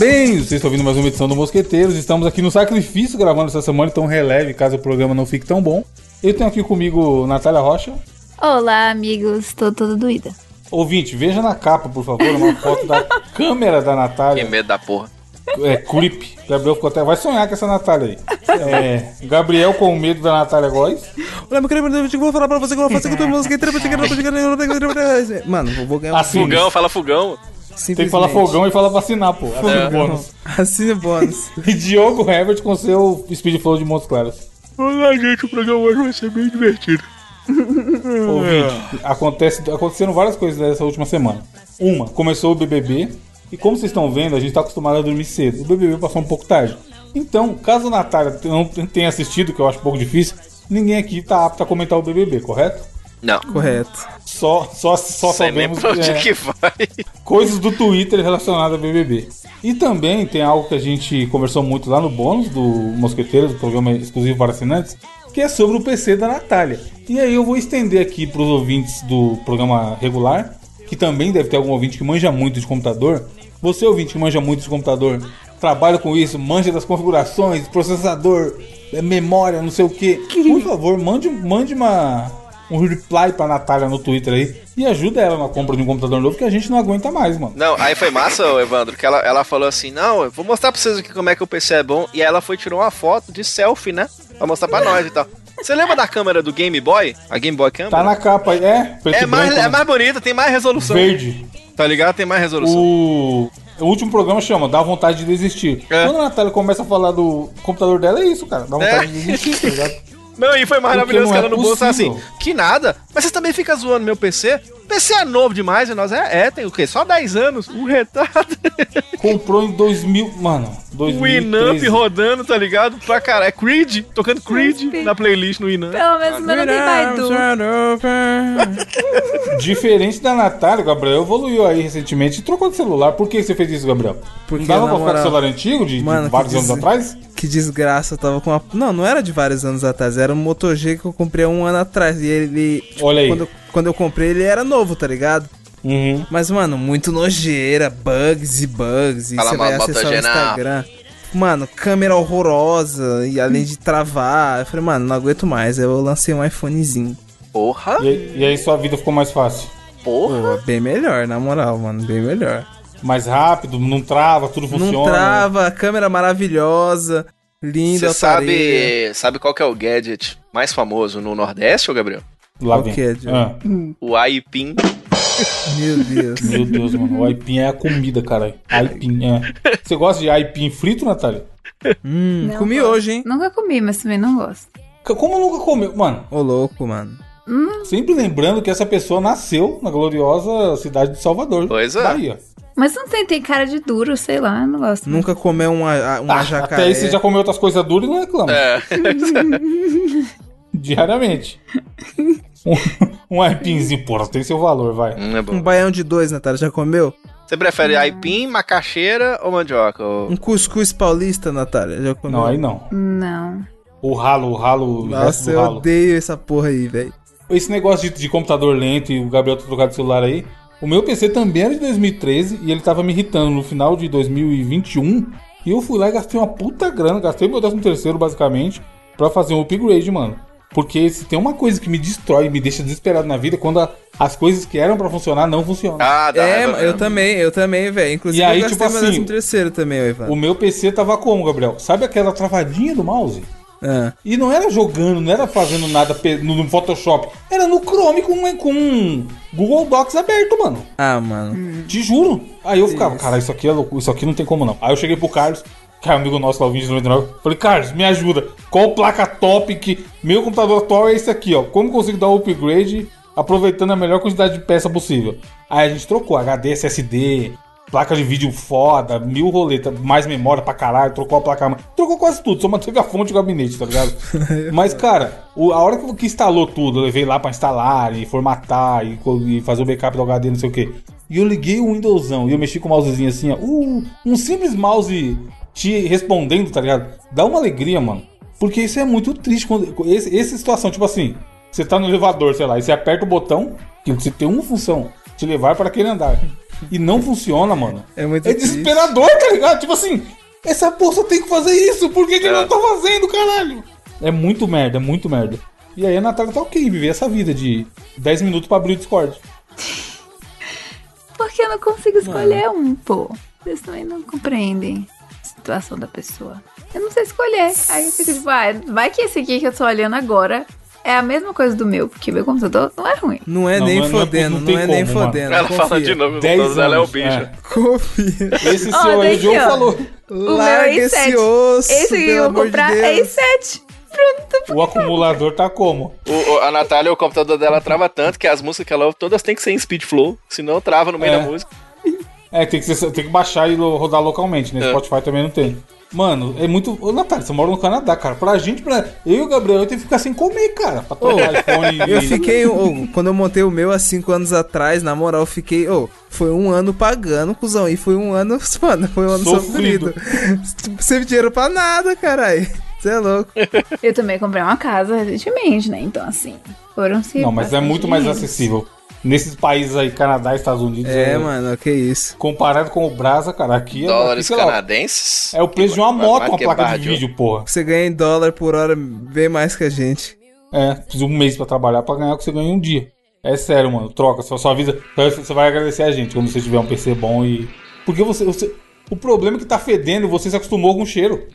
Parabéns! Vocês estão ouvindo mais uma edição do Mosqueteiros. Estamos aqui no sacrifício gravando essa semana, então releve caso o programa não fique tão bom. Eu tenho aqui comigo Natália Rocha. Olá, amigos. Tô toda doída. Ouvinte, veja na capa, por favor, uma foto da câmera da Que Natália. medo da porra. É, creep. Gabriel ficou até. Vai sonhar com essa Natália aí. É, Gabriel com medo da Natália Góes. Olha, meu querido, eu vou falar pra você que eu vou fazer que eu tô mosqueteiro, Mano, eu vou ganhar um Assine. Fogão, fala fogão. Tem que falar fogão e falar vacinar, pô. Assine É. bônus. Assine bônus. E Diogo Herbert com seu Speed Flow de Montes Claros. Olá, gente, o programa hoje vai ser bem divertido. Ouvinte, acontece, aconteceram várias coisas nessa última semana. Uma, começou o BBB. E como vocês estão vendo, a gente tá acostumado a dormir cedo. O BBB passou um pouco tarde. Então, caso a Natália não tenha assistido, que eu acho um pouco difícil, ninguém aqui tá apto a comentar o BBB, correto? Não. Correto. Só, só, só Sei sabemos pra onde é, que vai. coisas do Twitter relacionadas ao BBB. E também tem algo que a gente conversou muito lá no bônus do Mosqueteiros, do programa exclusivo para assinantes, que é sobre o PC da Natália. E aí eu vou estender aqui para os ouvintes do programa regular, que também deve ter algum ouvinte que manja muito de computador. Você, ouvinte que manja muito de computador, trabalha com isso, manja das configurações, processador, memória, não sei o que. Por favor, mande, mande uma, um reply pra Natália no Twitter aí e ajuda ela na compra de um computador novo, que a gente não aguenta mais, mano. Não, aí foi massa, Evandro, que ela, ela falou assim: Não, eu vou mostrar pra vocês aqui como é que o PC é bom. E aí ela foi tirou uma foto de selfie, né? Pra mostrar pra nós e tal. Você lembra da câmera do Game Boy? A Game Boy Camera? Tá na capa aí, é, é, mais, branco, é né? mais bonita, tem mais resolução. verde. Tá ligado? Tem mais resolução. O... o último programa chama Dá Vontade de Desistir. É. Quando a Natália começa a falar do computador dela, é isso, cara. Dá vontade É. de desistir, tá ligado? Não, e foi maravilhoso que é ela no bolso assim, que nada. Mas vocês também ficam zoando meu PC? PC é novo demais, e nós é, é, tem o quê? Só 10 anos, um retado. Comprou em 2000, mano, O Winamp 2013. rodando, tá ligado? Pra caralho. É Creed, tocando Creed na playlist no Winamp. Pelo menos o meu não tem Baidu. Diferente da Natália, Gabriel evoluiu aí recentemente e trocou de celular. Por que você fez isso, Gabriel? Porque, não dava pra ficar com celular antigo de, de Mano, que vários anos des- atrás? Que desgraça, eu tava com uma. Não, não era de vários anos atrás, era um Moto G que eu comprei há um ano atrás. E ele. tipo, Olha aí. Quando, eu- quando eu comprei, ele era novo, tá ligado? Uhum. Mas, mano, muito nojeira, bugs e bugs. E Fala você mal vai do acessar o Moto G, não. Instagram. Mano, câmera horrorosa. E além de travar. Eu falei, mano, não aguento mais. Aí eu lancei um iPhonezinho. Porra, E, aí- e aí sua vida ficou mais fácil. porra. Pô, bem melhor, na moral, mano, bem melhor. Mais rápido, não trava, tudo funciona. Não trava, câmera maravilhosa, linda, Você sabe, sabe qual que é o gadget mais famoso no Nordeste, ô Gabriel? Lá Qual que é? Ah, O aipim. Meu Deus. meu Deus, mano. O aipim é a comida, caralho. Aipim, é. Você gosta de aipim frito, Natália? Hum, Não comi gosto. hoje, hein? Nunca comi, mas também não gosto. Como nunca comeu? Mano, Ô, louco, mano. sempre lembrando que essa pessoa nasceu na gloriosa cidade de Salvador. Pois é. Bahia. Mas não tem, tem cara de duro, sei lá, não gosto. Nunca comeu uma, uma Ah, jacaré. até aí você já comeu outras coisas duras e não reclama. É. Diariamente. um, um aipinzinho, porra, tem seu valor, vai. Hum, é Um baião de dois, Natália, já comeu? Você prefere aipim, macaxeira ou mandioca? ô? Um cuscuz paulista, Natália, já comeu? Não, aí não. Não. O ralo, o ralo, Nossa, eu ralo. odeio essa porra aí, velho. Esse negócio de, de computador lento e o Gabriel ter trocado de celular aí. O meu PC também era de 2013 e ele tava me irritando no final de 2021. E eu fui lá e gastei uma puta grana, gastei meu 13 terceiro basicamente, pra fazer um upgrade, mano. Porque se tem uma coisa que me destrói, me deixa desesperado na vida, é quando a- as coisas que eram pra funcionar não funcionam. Ah, dá É, eu também, eu também, velho. Inclusive, E aí, eu gastei tipo meu assim, décimo terceiro também, Ivan. O meu PC tava como, Gabriel? Sabe aquela travadinha do mouse? Ah, E não era jogando, não era fazendo nada no, Photoshop. Era no Chrome com, com Google Docs aberto, mano. Ah, mano. Te juro. Aí eu ficava, Isso. cara, isso aqui é louco, isso aqui não tem como não. Aí eu cheguei pro Carlos, que é amigo nosso lá, o 2099. Falei, Carlos, me ajuda. Qual placa top que. Meu computador atual é esse aqui, ó. Como consigo dar um upgrade aproveitando a melhor quantidade de peça possível? Aí a gente trocou HD, SSD, placa de vídeo foda, mil roleta, mais memória pra caralho, trocou a placa. Trocou quase tudo, só manteve a fonte e o gabinete, tá ligado? Mas, cara, o- a hora que, que instalou tudo, eu levei lá pra instalar e formatar e, e fazer o backup do HD, não sei o que. E eu liguei o Windowsão e eu mexi com o mousezinho assim, ó. Uh, um simples mouse te respondendo, tá ligado? Dá uma alegria, mano. Porque isso é muito triste. Quando, esse, essa situação, tipo assim, você tá no elevador, sei lá, e você aperta o botão, que você tem uma função, te levar para aquele andar. E não funciona, mano. É muito É desesperador, tá ligado? Tipo assim, essa porra tem que fazer isso, por que, que ele É. não tá fazendo, caralho? É muito merda, é muito merda. E aí a Natália tá ok viver essa vida de 10 minutos pra abrir o Discord. Porque eu não consigo escolher um, pô. Vocês também não compreendem a situação da pessoa. Eu não sei escolher. Aí eu fico tipo, ah, vai que esse aqui que eu tô olhando agora é a mesma coisa do meu, porque meu computador não é ruim. Não é Não, nem não é- não fodendo, não não, é nem como, mano. fodendo. Ela confia. fala de novo, o 10 computador dela é o anos, bicho. é. Confia. Esse seu aí, o ó. falou. O meu é esse i7. osso, Esse aqui que eu vou amor de comprar é Deus. i7. Pronto. O acumulador tá como? O- a Natália, o computador dela trava tanto que as músicas que ela ouve todas tem que ser em speed flow, senão trava no meio É. da música. É, tem que, ser- tem que baixar e rodar localmente, né? É. Spotify também não tem. Mano, é muito. Ô, Natália, você mora no Canadá, cara. Pra gente, pra. Eu e o Gabriel, eu tenho que ficar sem comer, cara. Pra trocar iPhone e. Eu fiquei, ô, quando eu montei o meu há 5 anos atrás, na moral, eu fiquei, ô, foi um ano pagando, cuzão, e foi um ano, mano, foi um ano Sofrido. sofrido. Sem dinheiro pra nada, caralho. Você é louco. Eu também comprei uma casa recentemente, né? Então, assim, foram se Não, mas é muito mais acessível. Nesses países aí, Canadá, Estados Unidos. É, mano, que isso. Comparado com o Brasa, cara, aqui é. Dólares aqui, lá, canadenses. É o preço de uma moto, uma placa barra de de vídeo, porra. Você ganha em dólar por hora bem mais que a gente. É, preciso um mês pra trabalhar pra ganhar o que você ganha em um dia. É sério, mano. Troca, só, só avisa. Você vai agradecer a gente quando você tiver um PC bom e. Porque você. você- o problema é que tá fedendo e você se acostumou com o cheiro.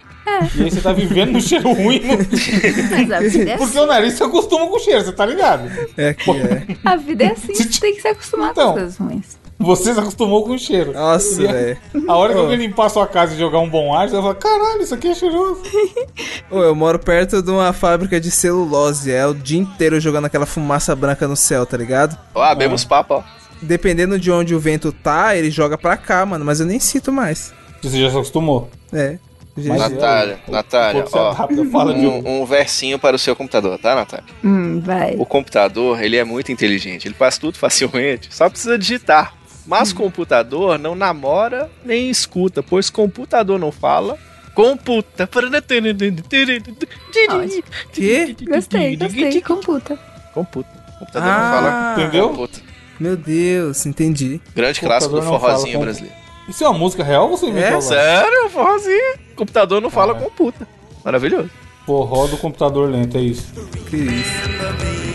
E aí você tá vivendo no cheiro ruim. no- Mas a vida é Porque assim. o nariz se acostuma com o cheiro, você tá ligado? É que é. A vida é assim, você tem que se acostumar Então. com as coisas ruins. Você se acostumou com o cheiro. Nossa, a- velho. A hora que alguém limpar a sua casa e jogar um bom ar, você vai falar: caralho, isso aqui é cheiroso. Ô, eu moro perto de uma fábrica de celulose. É o dia inteiro jogando aquela fumaça branca no céu, tá ligado? Ó, abemos papo, ó. Dependendo de onde o vento tá, ele joga pra cá, mano. Mas eu nem sinto mais. Você já se acostumou. É. Mas Natália, o- Natália, ó. um. Um, versinho para o seu computador, tá, Natália? Hum, vai. O computador, ele é muito inteligente, ele faz tudo facilmente, só precisa digitar. Mas computador não namora nem escuta, pois computador não fala, computa. Que? Gostei, gostei. Computa. Computa. Computador Ah. não fala, Entendeu? computa. Meu Deus, entendi. Grande clássico do fala forrozinho brasileiro. Isso é uma música real ou você inventou É? Sério, forrozinho. Computador não fala Ah. computa. Maravilhoso. Forró do computador lento, é isso. Que isso.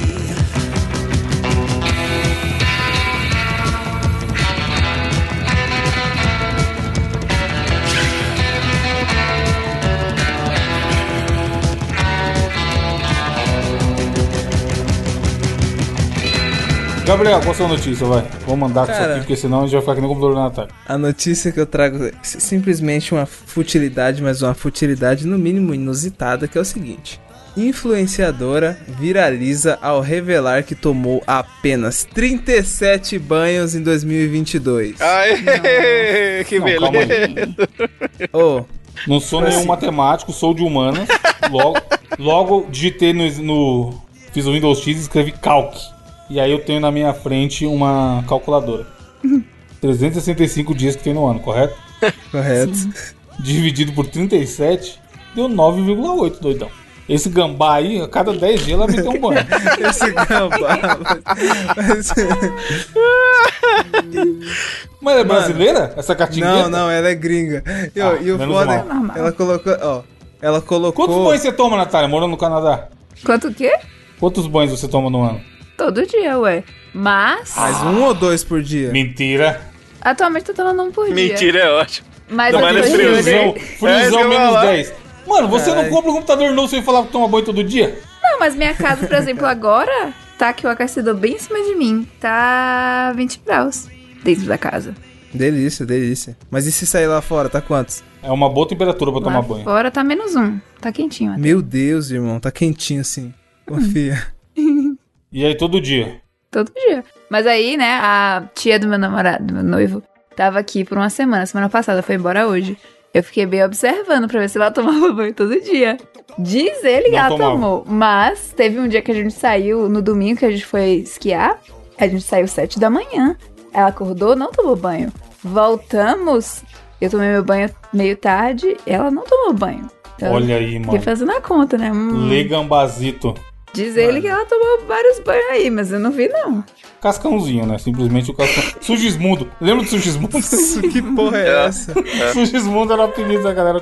Gabriel, qual a sua notícia, vai? Vou mandar com isso aqui, porque senão a gente vai ficar aqui no computador da Natália. A notícia que eu trago é simplesmente uma futilidade, mas uma futilidade no mínimo inusitada, que é o seguinte. Influenciadora viraliza ao revelar que tomou apenas 37 banhos em 2022. Aê, que Não, beleza. Ô, Não sou nenhum matemático, sou de humanas. Logo, logo digitei no, no- Fiz o Windows X e escrevi calc. E aí eu tenho na minha frente uma calculadora. 365 dias que tem no ano, correto? correto. Dividido por 37, deu 9,8, doidão. Esse gambá aí, a cada 10 dias ela me deu um banho. Esse gambá. mas- Mas é brasileira? Essa catingueta? Não, não, ela é gringa. E, ó, Ah, e o foda é mal. Normal. ela colocou, ó, ela colocou... Quantos banhos você toma, Natália, morando no Canadá? Quanto o quê? Quantos banhos você toma no ano? Todo dia, ué. Mas. Mais um ou dois por dia? Mentira. atualmente tô tomando um por dia. Mentira, é ótimo. Mas Não, eu mas. Frisão, É frisão que eu ia menos falar. 10. Mano, você Ai. não compra um computador novo sem falar que toma banho todo dia? Não, mas minha casa, por exemplo, agora tá aqui o aquecedor bem em cima de mim. Tá 20 graus dentro da casa. Delícia, delícia. Mas e se sair lá fora, tá quantos? É uma boa temperatura pra tomar Lá banho. fora tá menos um. Tá quentinho até. Meu Deus, irmão, tá quentinho assim. Confia. E aí todo dia. Todo dia. Mas aí, né, a tia do meu namorado, do meu noivo, tava aqui por uma semana. Semana passada, foi embora hoje. Eu fiquei bem observando pra ver se ela tomava banho todo dia. Diz ele que ela tomava. tomou. Mas teve um dia que a gente saiu, no domingo que a gente foi esquiar. A gente saiu sete da manhã. Ela acordou, não tomou banho. Voltamos. Eu tomei meu banho meio tarde. Ela não tomou banho. Então, Olha aí, Fiquei mano. fazendo a conta, né? Hum, Legambazito. Diz ele que ela tomou vários banhos aí, mas eu não vi, não. Cascãozinho, né? Simplesmente o cascão. Sugismundo. Lembra do Sugismundo? que porra é, É. essa? Sugismundo era o apelido da galera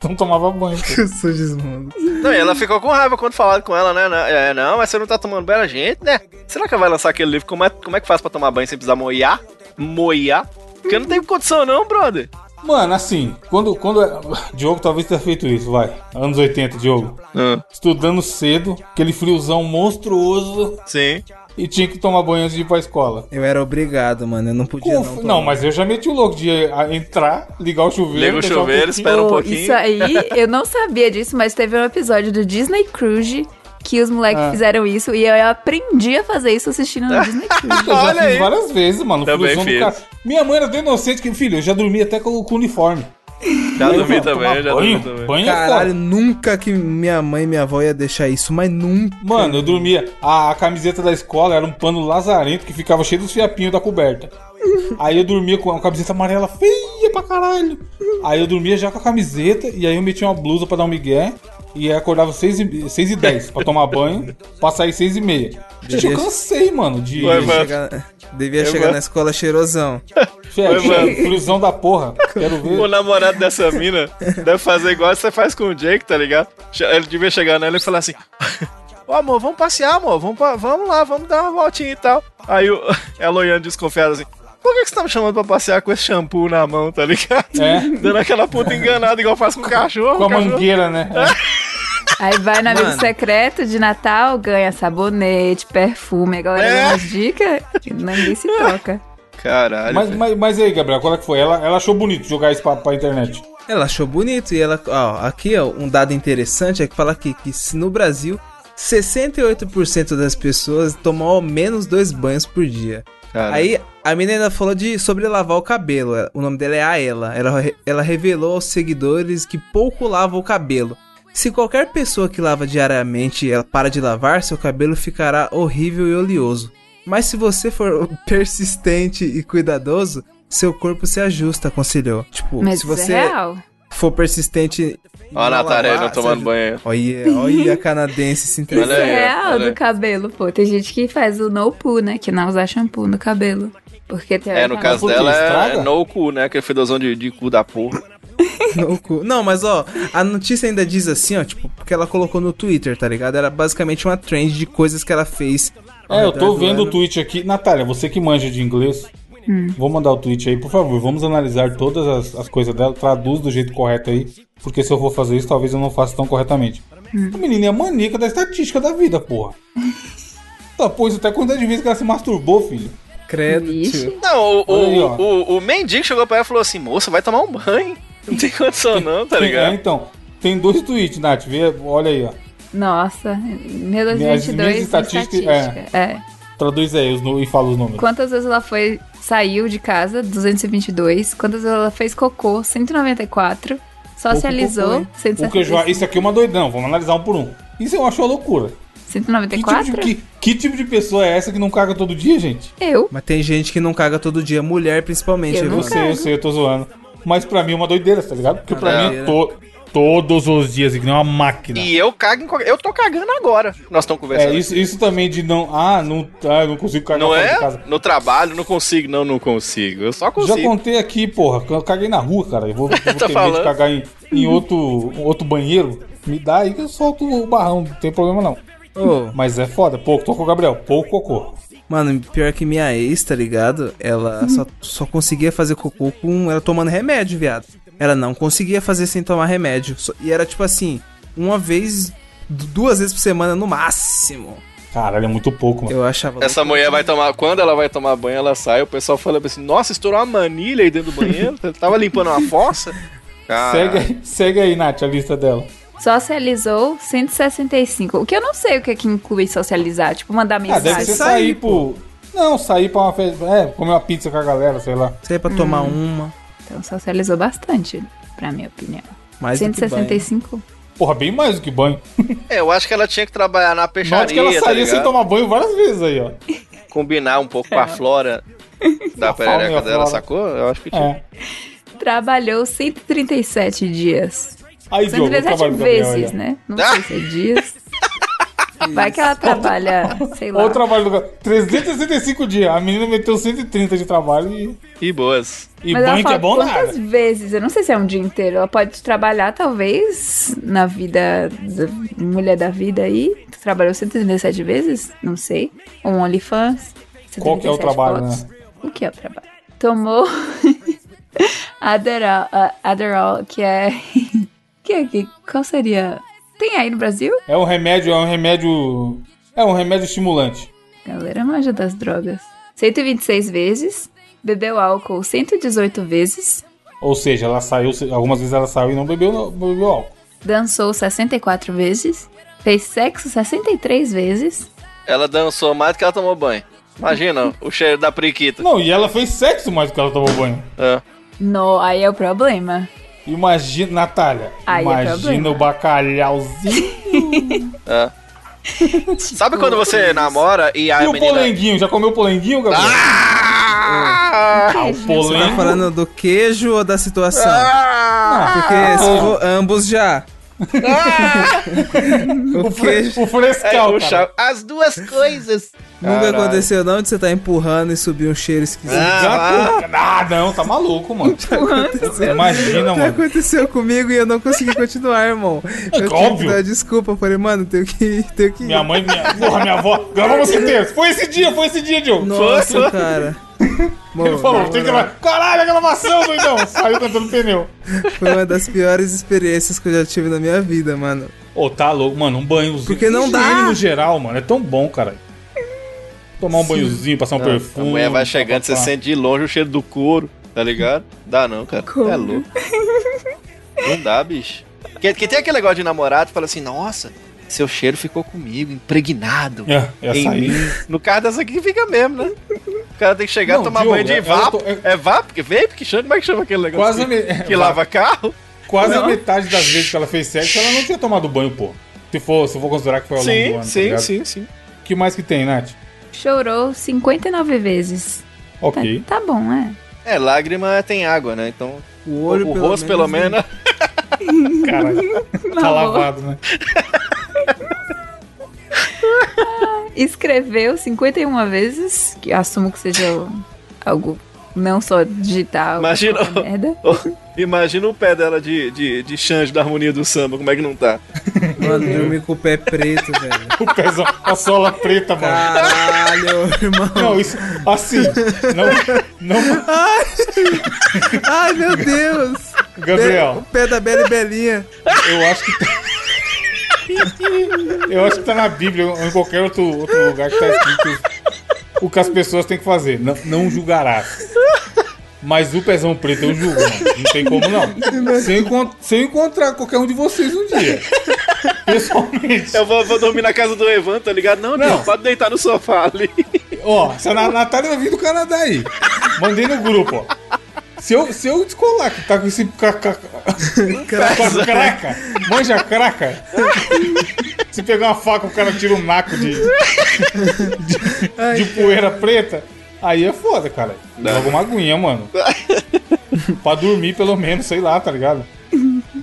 que não tomava banho. Sugismundo. Não, e ela ficou com raiva quando falaram com ela, né? Não, É, não, mas você não tá tomando banho a gente, né? Será que ela vai lançar aquele livro? Como é, como é que faz pra tomar banho sem precisar moiar? Moiar? Porque não tem condição não, brother. Mano, assim, quando, quando. Diogo talvez tenha feito isso, vai. Anos 80, Diogo. Ah, Estudando cedo, aquele friozão monstruoso sim. e tinha que tomar banho antes de ir pra escola. Eu era obrigado, mano. Eu não podia Com- não. não, tomar. mas eu já meti o louco de ah, entrar, ligar o chuveiro. Liga o chuveiro, pouquinho- espera um pouquinho. Isso aí, eu não sabia disso, mas teve um episódio do Disney Cruise que os moleques Ah. fizeram isso e eu aprendi a fazer isso assistindo no Disney. Eu já Olha fiz aí. várias vezes, mano. Também fiz. cara. Minha mãe era tão inocente que, filho, eu já dormi até com, com uniforme. Já Aí, dormi também, já banho, dormi também. Banho é Caralho, nunca que minha mãe e minha avó ia deixar isso, mas nunca. Mano, eu dormia. A, a camiseta da escola era um pano lazarento que ficava cheio dos fiapinhos da coberta. Aí eu dormia com uma camiseta amarela feia pra caralho. Aí eu dormia já com a camiseta e aí eu metia uma blusa pra dar um migué. E aí acordava 6 e, 6 e 10 pra tomar banho, pra sair 6 e meia. Gente, eu cansei, mano, de... Vai, vai. Chegar- devia Eu chegar vou- na escola cheirosão. Fé, mano. friozão da porra. Quero O ver. namorado dessa mina deve fazer igual você faz com o Jake, tá ligado? Ele devia chegar nela e falar assim: Ô amor, vamos passear, amor, vamos, pa- vamos lá, vamos dar uma voltinha e tal. Aí o, ela olhando desconfiada assim: Por que, que você tá me chamando pra passear com esse shampoo na mão, tá ligado? É. Dando aquela puta enganada, igual faz com o cachorro. Com a cachorro- mangueira, né? Aí vai no amigo secreto de Natal, ganha sabonete, perfume, a galera É. dá umas dicas ninguém se toca. Caralho. Mas, mas, mas aí, Gabriel, qual é que foi? Ela, ela achou bonito jogar isso pra, pra internet. Ela achou bonito e ela, ó, aqui ó, um dado interessante é que fala aqui que se no Brasil 68% das pessoas tomam ao menos dois banhos por dia. Cara, Aí a menina falou de sobre lavar o cabelo. O nome dela é Aela. Ela, ela revelou aos seguidores que pouco lava o cabelo. Se qualquer pessoa que lava diariamente ela para de lavar, seu cabelo ficará horrível e oleoso. Mas se você for persistente e cuidadoso, seu corpo se ajusta, aconselhou. Tipo, Mas se isso você é real. for persistente. Ó a não tomando banho. Olha, olha a canadense se Isso Olha entregando. aí, é real olha do cabelo, pô. Tem gente que faz o no poo, né? Que não usar shampoo no cabelo. Porque tem É, no caso dela é, Estraga? é no cu, né? Aquele fedozão de, de cu da porra. No cu. Não, mas ó, a notícia ainda diz assim, ó, tipo, porque ela colocou no Twitter, tá ligado? Era basicamente uma trend de coisas que ela fez. É, eu tô do vendo o tweet aqui. Natália, você que manja de inglês, Hum. vou mandar o tweet aí, por favor. Vamos analisar todas as, as coisas dela, traduz do jeito correto aí. Porque se eu for fazer isso, talvez eu não faça tão corretamente. Hum. A menina é maníaca da estatística da vida, porra. Tá, pô, isso até a quantidade de vezes que ela se masturbou, filho. Credo, Vixe. Não, o, aí, o, o, o mendigo chegou pra ela e falou assim: moça, vai tomar um banho. Não tem condição, não, tá É, ligado? então, tem dois tweets, Nath. Vê, olha aí, ó. Nossa, meu Minhas- 2022 minhas de estatísticas- estatística. É. Traduz aí os, e fala os números. Quantas vezes ela foi, saiu de casa? 222. Quantas vezes ela fez cocô? 194. Socializou? Cocô, hein? O que eu já- 165. Isso aqui é uma doidão, vamos analisar um por um. Isso eu acho uma loucura. Que tipo, 194? de, que, que tipo de pessoa é essa que não caga todo dia, gente? Eu. Mas tem gente que não caga todo dia, mulher principalmente. Eu viu? não Eu sei, eu sei, eu tô zoando. Mas pra mim é uma doideira, tá ligado? Porque pra Ah, mim é. é to- todos os dias, que nem uma máquina. E eu cago em qualquer... Eu tô cagando agora. Nós estamos conversando. É, isso, isso também de não. Ah, não, ah, eu não consigo cagar Não é? de casa. No trabalho, não consigo. Não, não consigo. Eu só Já consigo. contei aqui, porra, eu caguei na rua, cara. Eu vou, eu vou ter medo de cagar em, em outro, outro banheiro. Me dá aí que eu solto o barrão, não tem problema não. Ô, Mas é foda, pouco, o Gabriel, pouco cocô. mano, pior que minha ex, tá ligado? Ela só, só conseguia fazer cocô com ela tomando remédio, viado. Ela não conseguia fazer sem tomar remédio. Só- E era tipo assim, uma vez, du- duas vezes por semana no máximo. Caralho, é muito pouco, mano. Eu achava. Essa mulher vai tomar. Quando ela vai tomar banho, ela sai. O pessoal fala assim: Nossa, estourou uma manilha aí dentro do banheiro. Tava limpando uma fossa. Segue, aí- segue aí, Nath, a lista dela. Socializou 165. O que eu não sei o que, é que inclui socializar. Tipo, mandar Ah, mensagem. deve ser sair, sair pro. Não, sair pra uma festa. É, comer uma pizza com a galera, sei lá. É pra tomar uma. Então socializou bastante, pra minha opinião. Mais do que banho. 165. Porra, bem mais do que banho. É, eu acho que ela tinha que trabalhar na peixaria. que ela tá saía sem ligado? tomar banho várias vezes aí, ó. Combinar um pouco com a flora da perereca dela, flora. sacou? Eu acho que tinha. É. Trabalhou 137 dias. Aí, Diogo, eu 137 trabalho com o Gabriel aí, vezes, né? Não Ah! sei se é dias. Vai que ela trabalha, sei lá. Olha o trabalho do cara. 365 dias. A menina meteu 130 de trabalho e, E boas. e Mas banho que é bom quantas nada. vezes, eu não sei se é um dia inteiro, ela pode trabalhar talvez na vida da mulher da vida aí. Tu trabalhou 137 vezes? Não sei. Um OnlyFans. Qual que é o 137 trabalho, fotos. né? O que é o trabalho? Tomou Adderall, ah, Adderall, que é... que é que, qual seria? Tem aí no Brasil? É um remédio, é um remédio. É um remédio estimulante. Galera manja das drogas. 126 vezes. Bebeu álcool 118 vezes. Ou seja, ela saiu, algumas vezes ela saiu e não bebeu, não bebeu álcool. Dançou 64 vezes. Fez sexo 63 vezes. Ela dançou mais do que ela tomou banho. Imagina o cheiro da priquita. Não, e ela fez sexo mais do que ela tomou banho. É. No, aí é o problema. Imagina, Natália. Aí é imagina problema. o bacalhauzinho. É. Sabe quando você namora e a e o menina. polenguinho? Já comeu polenguinho, Gabriel? Ah! Ah, o Você tá falando do queijo ou da situação? Ah! Porque se for ambos já. O O, fre o frescal, É, As duas coisas. nunca Caralho. aconteceu não de você tá empurrando e subir um cheiro esquisito. Ah, Gato- Ah, não, tá maluco, mano. Imagina, mano. aconteceu comigo e eu não consegui continuar, irmão. Eu tive que óbvio. dar desculpa, falei, mano, tenho que ir, tenho que ir. Minha mãe, minha. Porra, minha avó. Gravamos inteiro. Foi esse dia, foi esse dia, Diogo. Nossa, Foi? cara. Mano, Ele falou, tem que Caralho, a gravação, doidão. Saiu cantando pneu. Foi uma das piores experiências que eu já tive na minha vida, mano. Ô, tá louco, mano. Um banhozinho. Porque não dá. No geral, mano. É tão bom, cara. Tomar um banhozinho, passar um a perfume. mulher vai chegando, você sente de longe o cheiro do couro, tá ligado? Dá não, cara. Como? É louco. Não dá, bicho. Que, que tem aquele negócio de namorado fala assim, nossa, seu cheiro ficou comigo, impregnado É, é em mim. No caso dessa aqui fica mesmo, né? O cara tem que chegar Não, e tomar Diogo, banho de eu- eu vapo. tô- eu- É vapo? Que vape? Que chama? Como é que chama aquele negócio Quase a que, me- que lava carro? Quase a Não. metade das vezes que ela fez sexo, ela não tinha tomado banho, pô. Se for, se for considerar que foi ao longo do Sim, ano. tá sim, ligado? sim, sim. O que mais que tem, Nath? Chorou 59 vezes. Tá, Ok. tá bom, né? É, lágrima tem água, né? Então, O o, olho, o rosto pelo menos... Caralho. tá lavado, né? Escreveu 51 vezes, que assumo que seja algo não só digital. Imagina- qualquer merda. Imagina o pé dela de, de, de Xande da harmonia do samba, como é que não tá? Mano, dormi com o pé preto, velho. O pezão, a sola preta, mano. Caralho, irmão. Não, isso. Assim. Não. Não. Ai, meu Deus. O Gabriel, pé da Bela e Belinha. eu acho que. Eu acho que tá na Bíblia ou em qualquer outro, outro lugar que tá escrito o que as pessoas têm que fazer. Não, não julgarás. Mas o pezão preto eu julgo, mano. Não tem como não. Se eu, encont- se eu encontrar qualquer um de vocês um dia, pessoalmente. Eu vou, vou dormir na casa do Evan, tá ligado? Não, Não. pode deitar no sofá ali. Ó, se a Na- Natália vai vir do Canadá aí. Mandei no grupo, ó. Se eu, se eu descolar que tá com esse. ca- ca- Com a craca, manja craca. Se pegar uma faca, o cara tira um naco de, de, de poeira preta. Aí é foda, cara. Joga uma aguinha, mano. pra dormir, pelo menos, sei lá, tá ligado?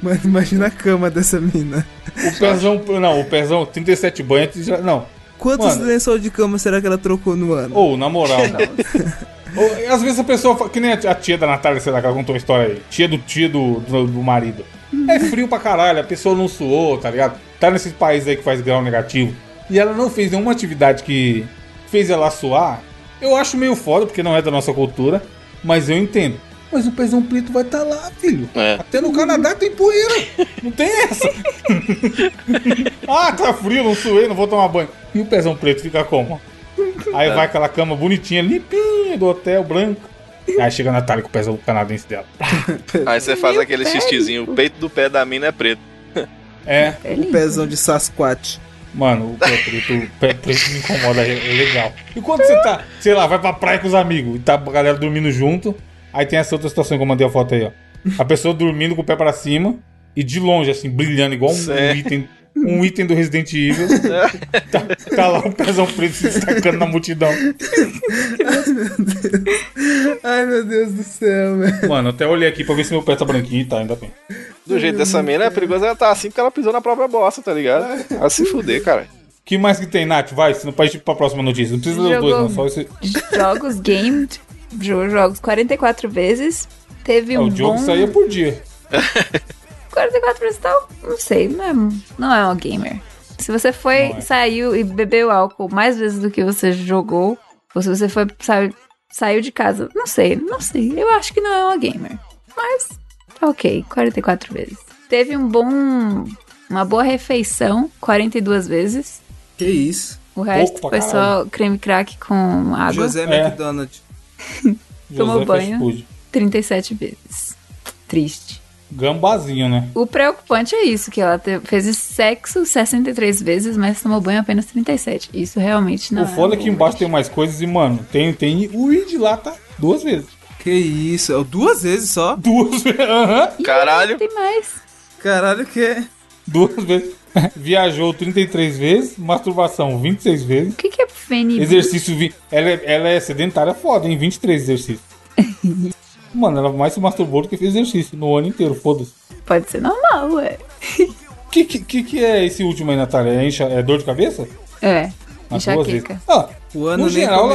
Mano, imagina a cama dessa mina. O pezão. Não, o pezão, 37 banhos. Já, não. Quantos Mano. lençol de cama será que ela trocou no ano? Ou, na moral. Ou, às vezes a pessoa. fala- Que nem a tia da Natália, sei lá, que ela contou a história aí. Tia do tia do, do, do marido. É frio pra caralho, a pessoa não suou, tá ligado? Tá nesses países aí que faz grau negativo. E ela não fez nenhuma atividade que fez ela suar. Eu acho meio foda, porque não é da nossa cultura. Mas eu entendo. Mas o pezão preto vai estar lá, filho. É. Até no Canadá tem poeira. Não tem essa. ah, tá frio, não suei, não vou tomar banho. E o pezão preto fica como? Aí vai aquela cama bonitinha, limpinha do hotel, branco. Aí chega a Natália com o pezão canadense dela. Aí você faz Meu aquele pé. xistezinho, o peito do pé da mina é preto. É, É O pezão de Sasquatch. mano, o pé preto, o pé preto me incomoda, é é legal. E quando você tá, sei lá, vai pra praia com os amigos e tá a galera dormindo junto, aí tem essa outra situação que eu mandei a foto aí, ó. A pessoa dormindo com o pé pra cima e de longe, assim, brilhando, igual um, Certo. item. Um item do Resident Evil. tá, tá lá o pezão preto se destacando na multidão. Ai, meu Deus do céu, velho. Mano, até olhei aqui pra ver se meu pé tá branquinho e tá, ainda bem. Do jeito dessa mina, é perigoso ela tá assim porque ela pisou na própria bosta, tá ligado? Ela se fuder, cara. que mais que tem, Nath? Vai, se não pode ir pra próxima notícia. Não precisa dos dois, não. Só esse. Jogos gamed, jogos 44 vezes. Teve É, um o jogo bom... saía por dia. 44 vezes tal, não sei, não é, não é um gamer. Se você foi, é. saiu e bebeu álcool mais vezes do que você jogou, ou se você foi, sabe, saiu de casa, não sei, não sei. Eu acho que não é uma gamer. Mas, tá ok, 44 vezes. Teve um bom, uma boa refeição, 42 vezes. Que isso? O resto foi só caralho. creme crack com água, José É. McDonald. Tomou José banho. Fast Food. 37 vezes. Triste. Gambazinho, né? O preocupante é isso, que ela te- fez sexo 63 vezes, mas tomou banho apenas 37. Isso realmente não o é. foda é que embaixo tem mais coisas e, mano, tem, tem o id lá, tá? Duas vezes. Que isso? É Duas vezes só? Duas vezes. Aham. Ih, Caralho. Tem mais. Caralho, que é? Duas vezes. Viajou 33 vezes, masturbação 26 vezes. O que, que é FNB? Exercício. Vi... Ela, é, ela é sedentária foda, hein? 23 exercícios. Mano, ela mais se masturbou do que fez exercício no ano inteiro, foda-se. Pode ser normal, ué. O que, que, que é esse último aí, Natália? É, enxa- é dor de cabeça? É. As duas vezes. Enxaqueca. Ah, O ano No nem geral.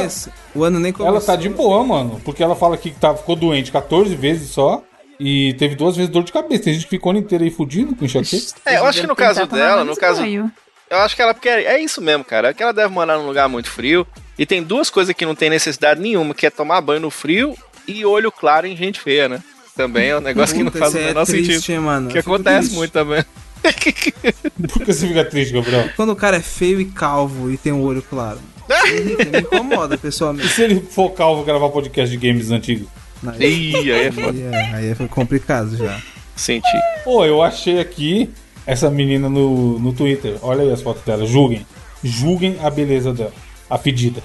O ano nem começou. ela tá de boa, mano. Porque ela fala aqui que tá, ficou doente 14 vezes só. E teve duas vezes dor de cabeça. Tem gente que ficou o ano inteiro aí fudido com enxaqueca. É, eu acho que no caso tomar dela, no caso. banho. Eu acho que ela. Porque é isso mesmo, cara. É que ela deve morar num lugar muito frio. E tem duas coisas que não tem necessidade nenhuma, que é tomar banho no frio e olho claro em gente feia, né? Também é um negócio que não Puta, faz o é menor triste, sentido. mano. Que acontece triste. muito também. Por que você fica triste, Gabriel? Quando o cara é feio e calvo e tem um olho claro. Me me incomoda, E pessoalmente. se ele for calvo gravar podcast de games antigos? Aí, é foda. aí é, aí é complicado já. Senti. Pô, eu achei aqui essa menina no, no Twitter. Olha aí as fotos dela. Julguem. Julguem a beleza dela. A fedida.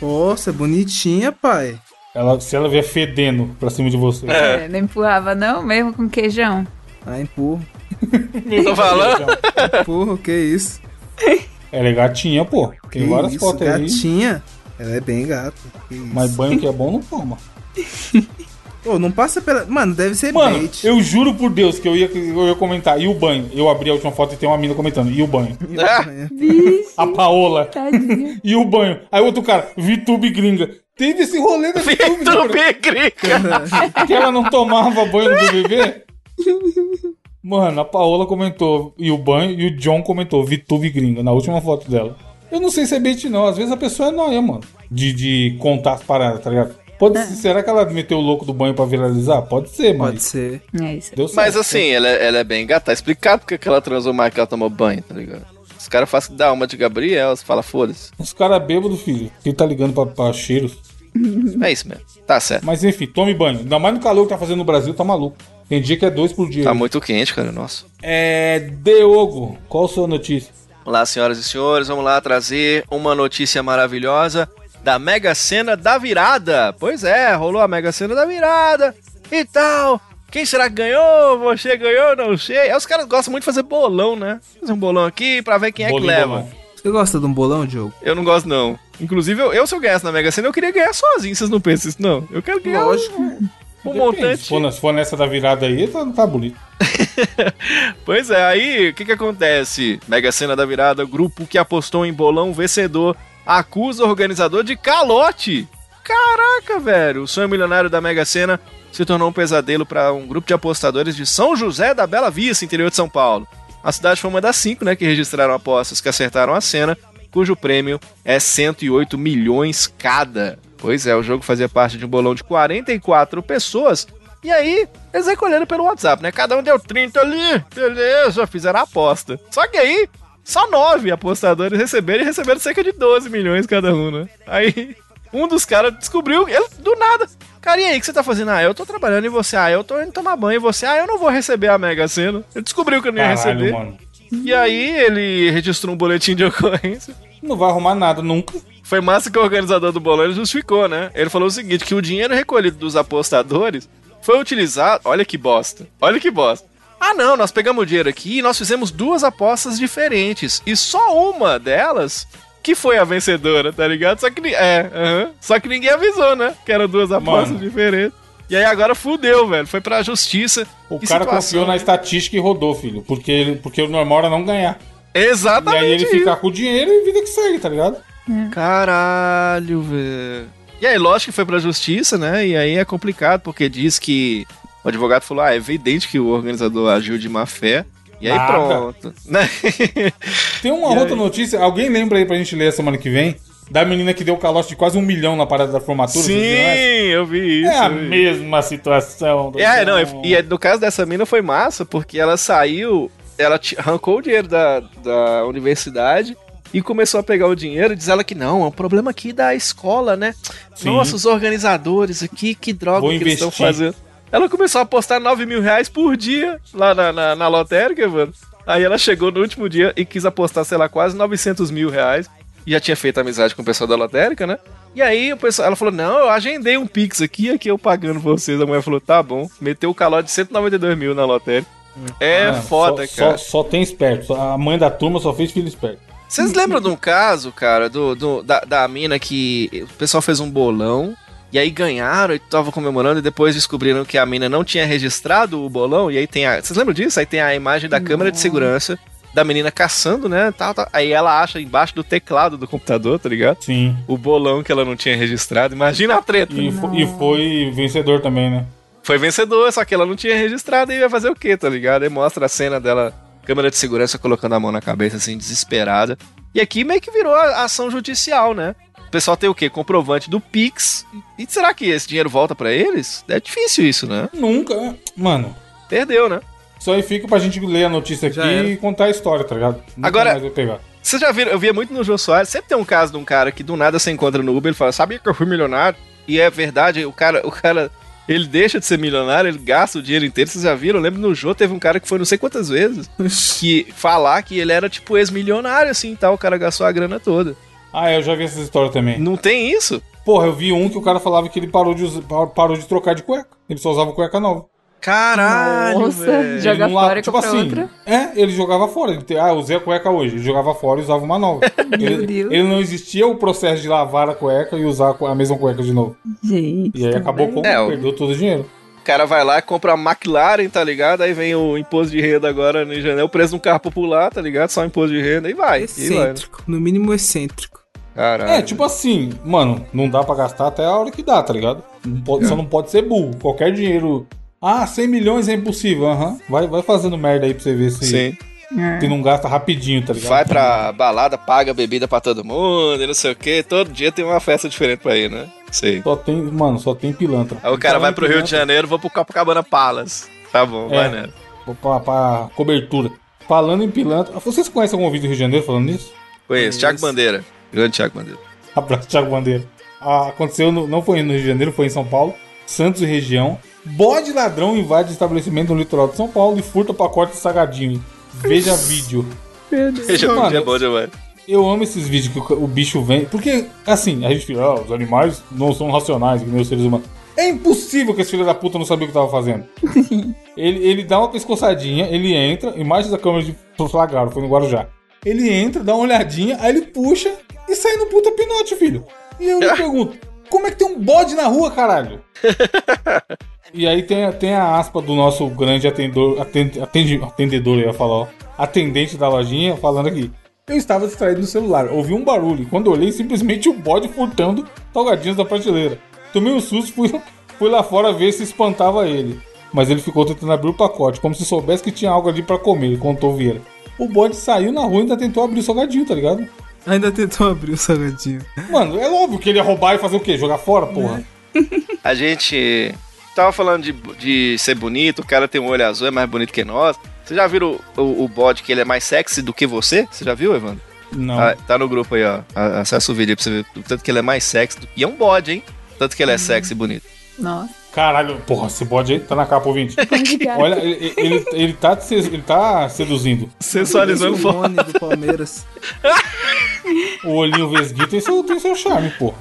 Nossa, bonitinha, pai. Ela, se ela vier fedendo pra cima de você. É, não empurrava não, mesmo com queijão. Ah, empurro. Não tô falando? Empurro, que isso? Ela é gatinha, pô. Tem que várias isso, fotos aí. gatinha. Ela é bem gata. Mas banho que é bom não toma. Pô, não passa pela. Mano, deve ser Mano, bait. eu juro por Deus que eu ia, eu ia comentar. E o banho? Eu abri a última foto e tem uma mina comentando. E o banho? Vixe, A Paola. tadinha. E o banho? Aí outro cara, Vitube gringa. Teve esse rolê da Vitube Vitor gringa. Que ela não tomava banho no BBB? Mano, a Paola comentou e o banho e o John comentou Vitube gringa na última foto dela. Eu não sei se é bait não, às vezes a pessoa é nóia, mano. De, de contar as paradas, tá ligado? Pode ser, será que ela meteu o louco do banho pra viralizar? Pode ser, mas Pode ser. É isso. deu certo. Mas assim, ela, é- ela é bem gata. Tá explicado porque que ela transou mais que ela tomou banho, tá ligado? Os caras fazem dar uma de Gabriel, você fala, foda-se. Os caras bêbados, filho. Quem tá ligando pra, pra cheiros? É isso mesmo. Tá certo. Mas enfim, tome banho. Ainda mais no calor que tá fazendo no Brasil, tá maluco. Tem dia que é dois por dia. Tá muito quente, cara, nossa. É. Diogo, qual a sua notícia? Olá, senhoras e senhores, vamos lá trazer uma notícia maravilhosa da Mega Sena da Virada. Pois é, rolou a Mega Sena da Virada e tal. Quem será que ganhou? Você ganhou? Não sei. Aí os caras gostam muito de fazer bolão, né? Fazer um bolão aqui pra ver quem é que leva. bolão. Você gosta de um bolão, Diogo? Eu não gosto, não. Inclusive, eu, eu, se eu ganhasse na Mega Sena, eu queria ganhar sozinho. Vocês não pensam isso, não? Eu quero ganhar Lógico. um, um montante. Se for, na- se for nessa da virada aí, tá, tá bonito. Pois é, aí o que que acontece? Mega Sena da Virada, grupo que apostou em bolão vencedor, acusa o organizador de calote. Caraca, velho, o sonho milionário da Mega Sena se tornou um pesadelo para um grupo de apostadores de São José da Bela Vista, interior de São Paulo. A cidade foi uma das cinco, né, que registraram apostas que acertaram a cena, cujo prêmio é 108 milhões cada. Pois é, o jogo fazia parte de um bolão de 44 pessoas. E aí, eles recolheram pelo WhatsApp, né? Cada um deu 30 ali, beleza, fizeram a aposta. Só que aí, só nove apostadores receberam e receberam cerca de 12 milhões cada um, né? Aí, um dos caras descobriu, ele do nada. Cara, e aí, o que você tá fazendo? Ah, eu tô trabalhando e você, ah, eu tô indo tomar banho e você, ah, eu não vou receber a Mega Sena. Ele descobriu que eu não ia Caralho, receber. mano. E aí, ele registrou um boletim de ocorrência. Não vai arrumar nada nunca. Foi massa que o organizador do bolão justificou, né? Ele falou o seguinte: que o dinheiro recolhido dos apostadores foi utilizado. Olha que bosta. Olha que bosta. Ah, não, nós pegamos o dinheiro aqui e nós fizemos duas apostas diferentes. E só uma delas que foi a vencedora, tá ligado? Só que, é, aham. só que ninguém avisou, né? Que eram duas apostas Mano. diferentes. E aí agora fudeu, velho. Foi pra justiça. O Que cara situação, confiou na né? estatística e rodou, filho. Porque, ele, porque o normal era não ganhar. E Exatamente. aí ele isso. fica com o dinheiro e vida que segue, tá ligado? Caralho, velho. E aí, lógico que foi pra justiça, né? E aí é complicado, porque diz que o advogado falou: ah, é evidente que o organizador agiu de má fé. E aí Nada. pronto. Né? Tem uma E outra aí? notícia, alguém lembra aí pra gente ler semana que vem? Da menina que deu calote de quase um milhão na parada da formatura? Sim, eu vi isso. É a mesma situação. É, não, e, e no caso dessa mina foi massa, porque ela saiu, ela arrancou o dinheiro da, da universidade e começou a pegar o dinheiro e diz ela que não, é um problema aqui da escola, né? Sim. Nossa, os organizadores aqui, que droga Vou que eles estão investir. fazendo. Ela começou a apostar 9 mil reais por dia lá na, na, na lotérica, mano. Aí ela chegou no último dia e quis apostar, sei lá, quase 900 mil reais. E já tinha feito amizade com o pessoal da lotérica, né? E aí o pessoal, ela falou: Não, eu agendei um Pix aqui, aqui eu pagando pra vocês. A mulher falou: Tá bom. Meteu o calote de 192 mil na lotérica. É Ah, foda, só, cara. Só, só tem esperto. A mãe da turma só fez filho esperto. Vocês lembram de um caso, cara, do, do- da, da mina que o pessoal fez um bolão e aí ganharam e tava comemorando e depois descobriram que a mina não tinha registrado o bolão e aí tem a... Vocês lembram disso? Aí tem a imagem da câmera de segurança da menina caçando, né, tal, tal. Aí ela acha embaixo do teclado do computador, tá ligado? Sim. O bolão que ela não tinha registrado. Imagina a treta. E, fo- e foi vencedor também, né? Foi vencedor, só que ela não tinha registrado e ia fazer o quê, tá ligado? Aí mostra a cena dela, câmera de segurança colocando a mão na cabeça, assim, desesperada. E aqui meio que virou a ação judicial, né? O pessoal tem o quê? Comprovante do Pix. E será que esse dinheiro volta pra eles? É difícil isso, né? Nunca. Mano, Perdeu, né? Isso aí fica pra gente ler a notícia aqui era. e contar a história, tá ligado? Nunca Agora-. Você já viu? Eu via muito no Jô Soares. Sempre tem um caso de um cara que do nada se encontra no Uber. Ele fala: Sabia que eu fui milionário? E é verdade. O cara, o cara, ele deixa de ser milionário. Ele gasta o dinheiro inteiro. Vocês já viram? Eu lembro no Jô teve um cara que foi não sei quantas vezes que falar que ele era tipo ex-milionário assim, e tal. O cara gastou a grana toda. Ah, eu já vi essa história também. Não tem isso? Porra, eu vi um que o cara falava que ele parou de, usar- par- parou de trocar de cueca. Ele só usava cueca nova. Caralho, Nossa, velho. já- Joga la- fora e compra outra? É, ele jogava fora. Ele te- ah, usei a cueca hoje. Ele jogava fora e usava uma nova. ele, Deus. ele não existia o processo de lavar a cueca e usar a mesma cueca de novo. Gente. E aí acabou com. É, o- Perdeu todo o dinheiro. O cara vai lá, compra a McLaren, tá ligado? Aí vem o imposto de renda agora em janeiro, o preço de um carro popular, tá ligado? Só imposto de renda e vai. E vai. né? Excêntrico. No mínimo excêntrico. Caralho. É, tipo assim, mano, não dá pra gastar até a hora que dá, tá ligado? Não pode- Só não pode ser burro. Qualquer dinheiro. Ah, 100 milhões é impossível. Aham. Vai, vai fazendo merda aí pra você ver se, Sim. se não gasta rapidinho, tá ligado? Vai pra balada, paga bebida pra todo mundo e não sei o que. Todo dia tem uma festa diferente pra ir, né? Sei. Só tem, mano, só tem pilantra. Aí o cara vai pro Rio de Janeiro, vou pro Copacabana Palace. Tá bom, É. vai né? Vou pra, pra cobertura. Falando em pilantra. Vocês conhecem algum vídeo do Rio de Janeiro falando nisso? Conheço, Thiago Bandeira. Grande Thiago Bandeira. Abraço, Thiago Bandeira. Ah, aconteceu, no- não foi no Rio de Janeiro, foi em São Paulo, Santos e região. Bode ladrão invade estabelecimento no litoral de São Paulo e furta pacote de salgadinho. Veja vídeo. Veja, Mano, é bom demais. Eu amo esses vídeos que o, o bicho vem. Porque, assim, a gente fica, ah, os animais não são racionais, que nem os seres humanos. É impossível que esse filho da puta não sabia o que tava fazendo. ele, ele dá uma pescoçadinha, ele entra, imagens da câmera de flagraram, foi no Guarujá. Ele entra, dá uma olhadinha, aí ele puxa e sai no puta pinote, filho. E eu me pergunto, como é que tem um bode na rua, caralho? e aí tem, a- tem a aspa do nosso grande atendor, atende, atende- atendedor, eu ia falar, ó, atendente da lojinha, falando aqui. Eu estava distraído no celular, ouvi um barulho e quando olhei, simplesmente o bode furtando salgadinhos da prateleira. Tomei um susto, fui, fui lá fora ver se espantava ele. Mas ele ficou tentando abrir o pacote, como se soubesse que tinha algo ali pra comer, contou o Vieira. O bode saiu na rua e ainda tentou abrir o salgadinho, tá ligado? Ainda tentou abrir o salgadinho. Mano, é óbvio que ele ia roubar e fazer o quê? Jogar fora, porra? A gente tava falando de, de ser bonito, o cara tem um olho azul, é mais bonito que nós. Você já viu o, o, o bode que ele é mais sexy do que você? Você já viu, Evandro? Não. Ah, tá no grupo aí, ó. Acessa o vídeo aí pra você ver o tanto que ele é mais sexy. do- E é um bode, hein? Tanto que ele é sexy e bonito. Nossa. Caralho, porra, esse bode aí tá na capa ouvinte. Obrigada. Olha, ele, ele, ele tá, ele tá seduzindo. Sensualizando o foto. Rony do Palmeiras. O olhinho vesguinho tem seu, tem seu charme, porra.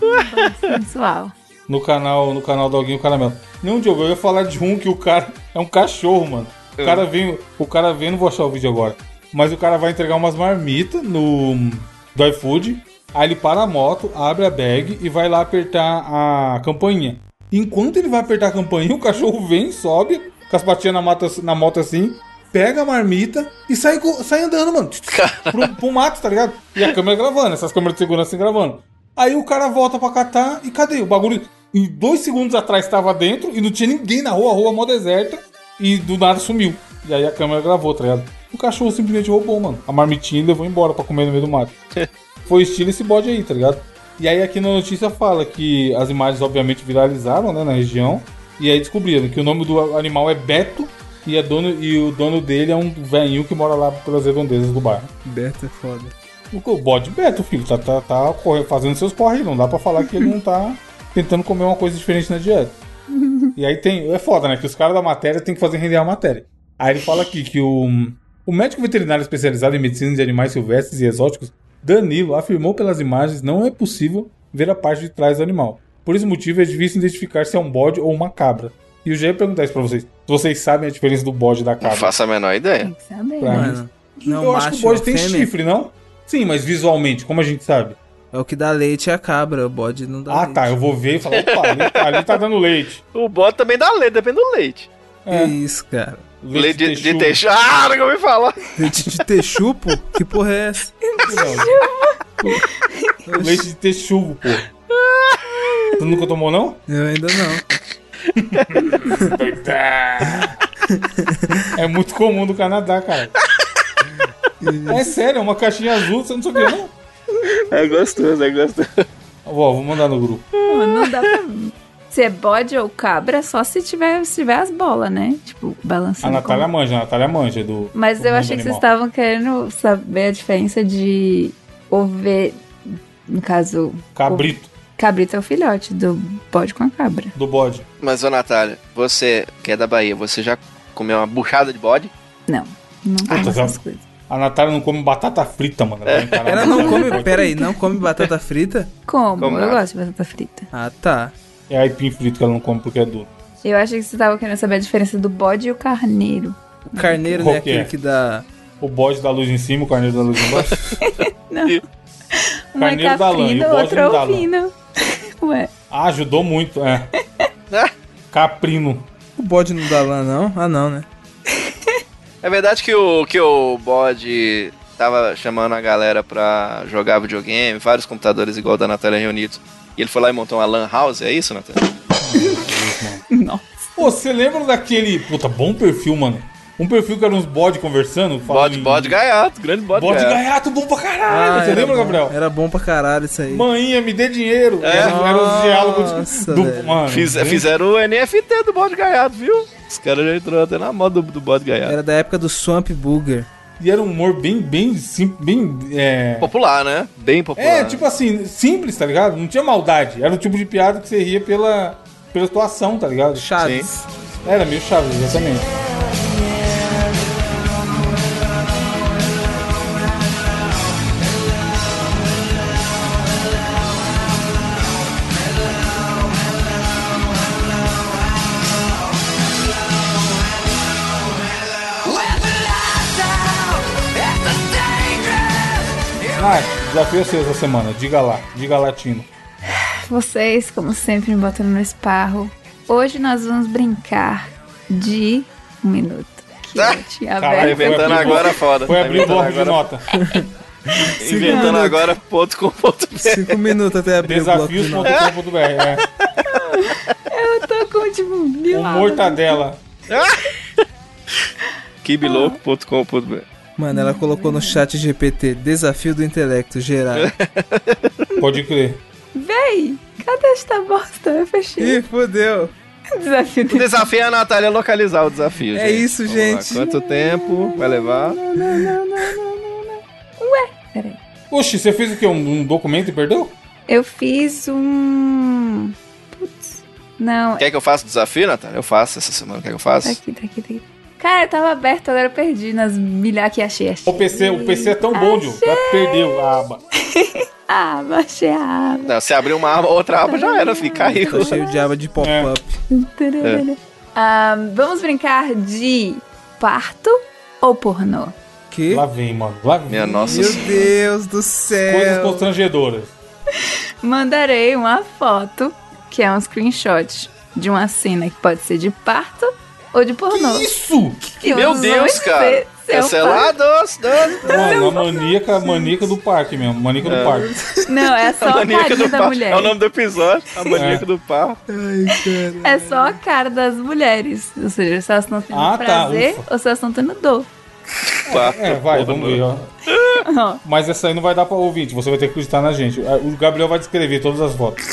Sensual. No canal, no canal do Alguinho Caramelo. Não, Diogo, eu ia falar de um que o cara é um cachorro, mano. O cara vem, o cara vem, não vou achar o vídeo agora. Mas o cara vai entregar umas marmitas no do iFood. Aí ele para a moto, abre a bag e vai lá apertar a campainha. Enquanto ele vai apertar a campainha, o cachorro vem, sobe, com as patinhas na moto, na moto assim, pega a marmita e sai, sai andando, mano. Pro, pro mato, tá ligado? E a câmera gravando, essas câmeras de segurança gravando. Aí o cara volta pra catar e cadê? O bagulho. Em dois segundos atrás tava dentro e não tinha ninguém na rua, a rua mó deserta. E do nada sumiu. E aí a câmera gravou, tá ligado? O cachorro simplesmente roubou, mano. A marmitinha e levou embora pra comer no meio do mato. Foi estilo esse bode aí, tá ligado? E aí aqui na notícia fala que as imagens obviamente viralizaram, né, na região. E aí descobriram que o nome do animal é Beto e, é dono, e o dono dele é um velhinho que mora lá pelas redondezas do bairro. Beto é foda. O bode Beto, filho, tá, tá, tá fazendo seus corre, não dá pra falar que ele não tá tentando comer uma coisa diferente na dieta. E aí tem. É foda, né? Que os caras da matéria tem que fazer render a matéria. Aí ele fala aqui que o, o médico veterinário especializado em medicina de animais silvestres e exóticos, Danilo, afirmou pelas imagens não é possível ver a parte de trás do animal. Por esse motivo é difícil identificar se é um bode ou uma cabra. E eu já ia perguntar isso pra vocês. Se vocês sabem a diferença do bode e da Não cabra. faço a menor ideia. Tem que saber. Pra. Mano, não, eu acho que o bode tem fêmea. chifre, não? Sim, mas visualmente, como a gente sabe? É o que dá leite é a cabra, o bode não dá Ah, leite. tá. Eu vou ver e falar, opa, ali, tá- ali tá dando leite. O bode também dá leite, depende do leite. É. isso, cara? Leite de, de texugo. texugo. Ah, não ouvi falar. Leite de texupo? que porra é essa? Não, Leite de texugo, pô. Tu nunca tomou, não? Eu ainda não. É muito comum no Canadá, cara. É sério, é uma caixinha azul, você não sabia, não? É gostoso, é gostoso. Ó, vou mandar no grupo. Não dá pra. Se é bode ou cabra, só se tiver, se tiver as bolas, né? Tipo, A balançando. Natália como- manja, a Natália manja do. Mas do eu achei que vocês animal. estavam querendo saber a diferença de ovelha. No caso, Cabrito cabrito é o filhote do bode com a cabra. do bode. Mas, ô Natália, você que é da Bahia, você já comeu uma buchada de bode? Não, não como tá essas coisas. A Natália não come batata frita, mano. Ela encarar Ela não come. Pera aí, não come batata frita? Como? Como eu gosto de batata frita. Ah, tá. É aipim frito que ela não come porque é duro. Eu achei que vocês estavam querendo saber a diferença do bode e o carneiro. O carneiro, Qual né? é? Aquele que dá. O bode da luz em cima, o carneiro da luz embaixo. Um Carneiro é da lã, e caprino, o bode outro é não dá lã. ovino. Ué, Ah, ajudou muito, é. Caprino. O bode não dá lã, não? Ah, não, né? É verdade que o, que o bode tava chamando a galera pra jogar videogame, vários computadores igual da Natália reunidos. E ele foi lá e montou uma lan house, é isso, Natália? nossa. Pô, você lembra daquele. Puta, bom perfil, mano. Um perfil que era uns bode conversando? Bode, em- bode gaiato, grande bode, Bode gaiato. gaiato, bom pra caralho. você Ah, era lembra, bom. Gabriel? Era bom pra caralho isso aí. Maninha, me dê dinheiro. É. Era, era os diálogos Nossa, do. velho. Mano, Fiz- fizeram o NFT do bode gaiato, viu? Os caras já entrou até na moda do, do bode gaiato. Era da época do Swamp Booger. E era um humor bem, bem, sim, bem. É... Popular, né? Bem popular. é, tipo assim, simples, tá ligado? Não tinha maldade. Era o tipo de piada que você ria pela, pela situação, tá ligado? Chaves. Era meio chave, exatamente. Nath, desafio é seu essa semana. Diga lá, diga latino. Vocês, como sempre, me botando no esparro. Hoje nós vamos brincar de um minuto. Que Ah, eu tinha caralho, aberto. Inventando abrir agora foda. Foi abrir o bloco de agora- nota. Inventando agora ponto com ponto B. Cinco minutos até abrir o bloco de nota. Desafios.com.br. É. Eu tô com, tipo, mil Um abas. mortadela. Kibiloco.com.br Mano, ela colocou no chat GPT Desafio do Intelecto geral. Pode crer. Véi, cadê esta bosta? Eu fechei. Ih, fodeu. Desafio O do desafio é a Natália localizar o desafio. É gente. isso, Vamos lá. gente. Quanto tempo vai levar? Não, não, não, não, não, não, não. Ué, peraí. Oxi, você fez o quê? Um, um documento e perdeu? Eu fiz um. Putz. Não, Quer que eu faça o desafio, Natália? Eu faço essa semana. Quer que eu faça? Tá aqui, tá aqui, tá aqui. Cara, tava aberto, agora eu perdi nas milhares que achei. achei. O PC, o PC é tão bom, Dil. Já perdeu a aba. Ah, baixei a aba. Não, se abrir uma aba, outra aba já era, fica caiu. Tá cheio de aba de pop-up. É. Ah, vamos brincar de parto ou pornô? Que? Lá vem, mano. Lá vem. Minha nossa Meu senhora. Deus do Coisas céu. constrangedoras. Mandarei uma foto, que é um screenshot de uma cena que pode ser de parto ou de pornô. Isso! Eu Meu Deus, cara. é É doce, doce. Mano, a maníaca, maníaca do parque mesmo. Maníaca do parque. Não, é só a carinha do da par. mulher. É o nome do episódio. A maníaca É. do par. Ai, cara. É só a cara das mulheres. Ou seja, se elas estão tendo Ah, tá, prazer ufa. ou se elas estão tendo dor. Par. É, vai, vamos ver, ó. Mas essa aí não vai dar pra ouvinte, você vai ter que acreditar na gente. O Gabriel vai descrever todas as fotos.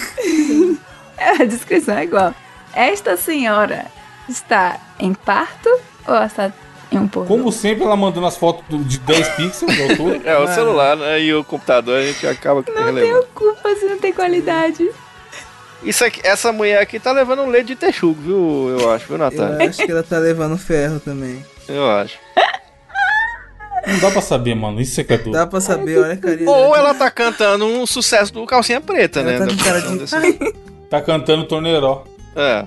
a descrição é igual. Esta senhora está em parto ou ela está em um pornô? Como sempre, ela mandando as fotos de 10 pixels de altura. É, o celular né, e o computador a gente acaba que Não relevando. tenho culpa se não tem qualidade. Isso aqui, essa mulher aqui tá levando um leite de texugo, viu? Eu acho, viu, Natália? Eu acho que ela tá levando ferro também. Eu acho. Não dá pra saber, mano. Isso é que é. Dá pra saber, olha a carinha. Ou ela tá cantando um sucesso do Calcinha Preta, Ela né? tá cara de- desse- Tá cantando torneiró. É.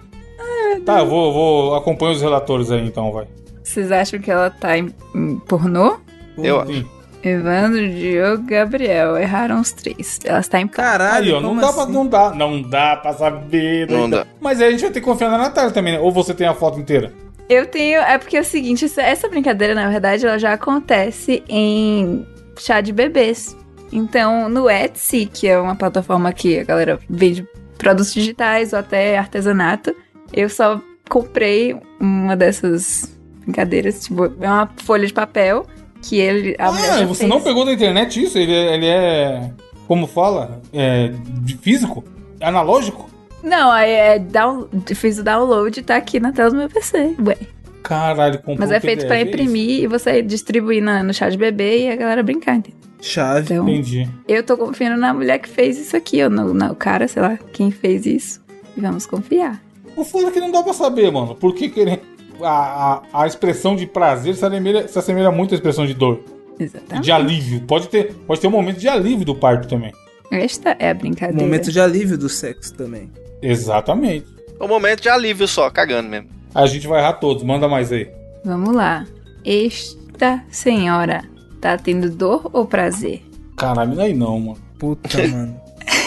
Tá, eu vou, vou acompanha os relatores aí então, vai. Vocês acham que ela tá em, em pornô? Eu acho. Evandro, Diogo, Gabriel. Erraram os três. Ela está em. Caralho, não dá, assim? pra, não dá, não dá pra saber. Não dá. Mas aí a gente vai ter que confiar na Natália também, né? Ou você tem a foto inteira? Eu tenho. É porque é o seguinte: essa, essa brincadeira, na verdade, ela já acontece em chá de bebês. Então, no Etsy, que é uma plataforma que a galera vende produtos digitais ou até artesanato, eu só comprei uma dessas brincadeiras, tipo, é uma folha de papel que ele. A mulher Ah, já você fez. não pegou da internet isso? Ele é, ele é como fala? É de físico? Analógico? Não, aí é down, fiz o download e tá aqui na tela do meu PC. Ué. Caralho, comprou Mas é feito pra PDF, imprimir e você distribuir na- no chá de bebê e a galera brincar, entendeu? Chave. Então, Entendi. eu tô confiando na mulher que fez isso aqui, ou no, no cara, sei lá, quem fez isso. E vamos confiar. O foda é que não dá pra saber, mano. Porque querer. A, a, a expressão de prazer se assemelha, se assemelha muito à expressão de dor. Exatamente. De alívio. Pode ter, pode ter um momento de alívio do parto também. Esta é a brincadeira. Momento de alívio do sexo também. Exatamente. Um momento de alívio só, cagando mesmo. A gente vai errar todos. Manda mais aí. Vamos lá. Esta senhora tá tendo dor ou prazer? Caralho, aí não, mano. Puta, mano.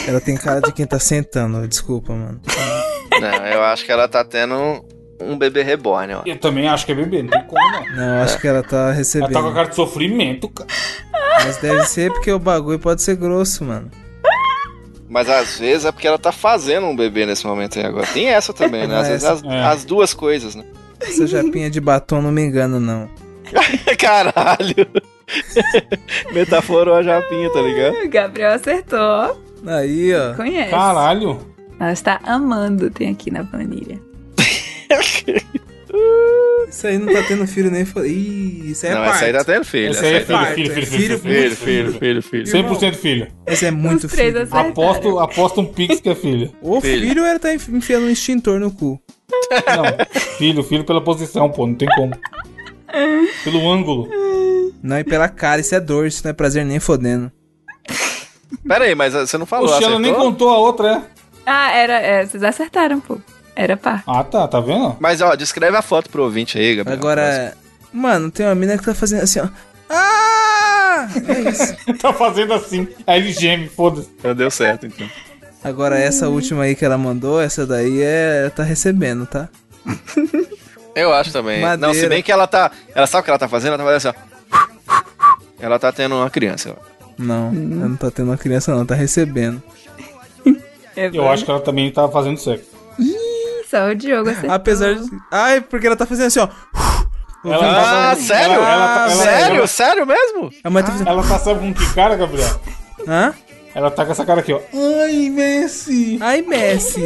Ela tem cara de quem tá sentando, desculpa, mano. Não, eu acho que ela tá tendo um, bebê reborn, ó. Eu também acho que é bebê, não tem como, não. Não, acho que ela tá Ela recebendo. tá com a cara de sofrimento, cara. Mas deve ser porque o bagulho pode ser grosso, mano. Mas às vezes é porque ela tá fazendo um bebê nesse momento aí agora. Tem essa também, né? Às vezes as, é. as duas coisas, né? Essa japinha de batom não me engana, não. Caralho! Metaforou a japinha, tá ligado? O Gabriel acertou. Aí, ó. Conhece. Caralho. Ela está amando, tem aqui na planilha. Isso aí não tá tendo filho nem. Ih, isso aí é não, parto. essa aí tá tendo filho. Esse Essa aí é tá filho, filho, filho, filho, Filho, filho. filho, filho, filho. 100% filho. Esse é muito Os três filho. Aposto, aposto um pix que é filho. O Filho. filho era tá enfi- enfiando um extintor no cu. Não, filho, filho pela posição, pô, não tem como. Pelo ângulo. Não, e pela cara, isso é dor, isso não é prazer nem fodendo. Pera aí, mas você não falou, Oxe, ela nem contou a outra, é? Ah, era. é, vocês acertaram, pô. Era par. Ah, tá, tá vendo? Mas ó, descreve a foto pro ouvinte aí, Gabriel. Agora, mano, tem uma mina que tá fazendo assim, ó. Ah! É isso. tá fazendo assim. Aí ele geme, foda-se. Deu certo, então. Agora, essa última aí que ela mandou, essa daí é. Tá recebendo, tá? Eu acho também. Madeira. Não, se bem que ela tá. Ela sabe o que ela tá fazendo? Ela tá fazendo assim, ó. Ela tá tendo uma criança, ó. Não, ela não tá tendo uma criança, não, tá recebendo. Eu acho que ela também tá fazendo sexo. Só o Diogo acertou. Apesar de. Ai, porque ela tá fazendo assim, ó. Ela Ah, tá- sério? Ela, ela, tá- ela- sério? Ela, Sério mesmo? Tá fazendo. ela tá, sabe com que cara, Gabriel? Hã? Ela tá com essa cara aqui, ó. Ai, Messi. Ai, Messi!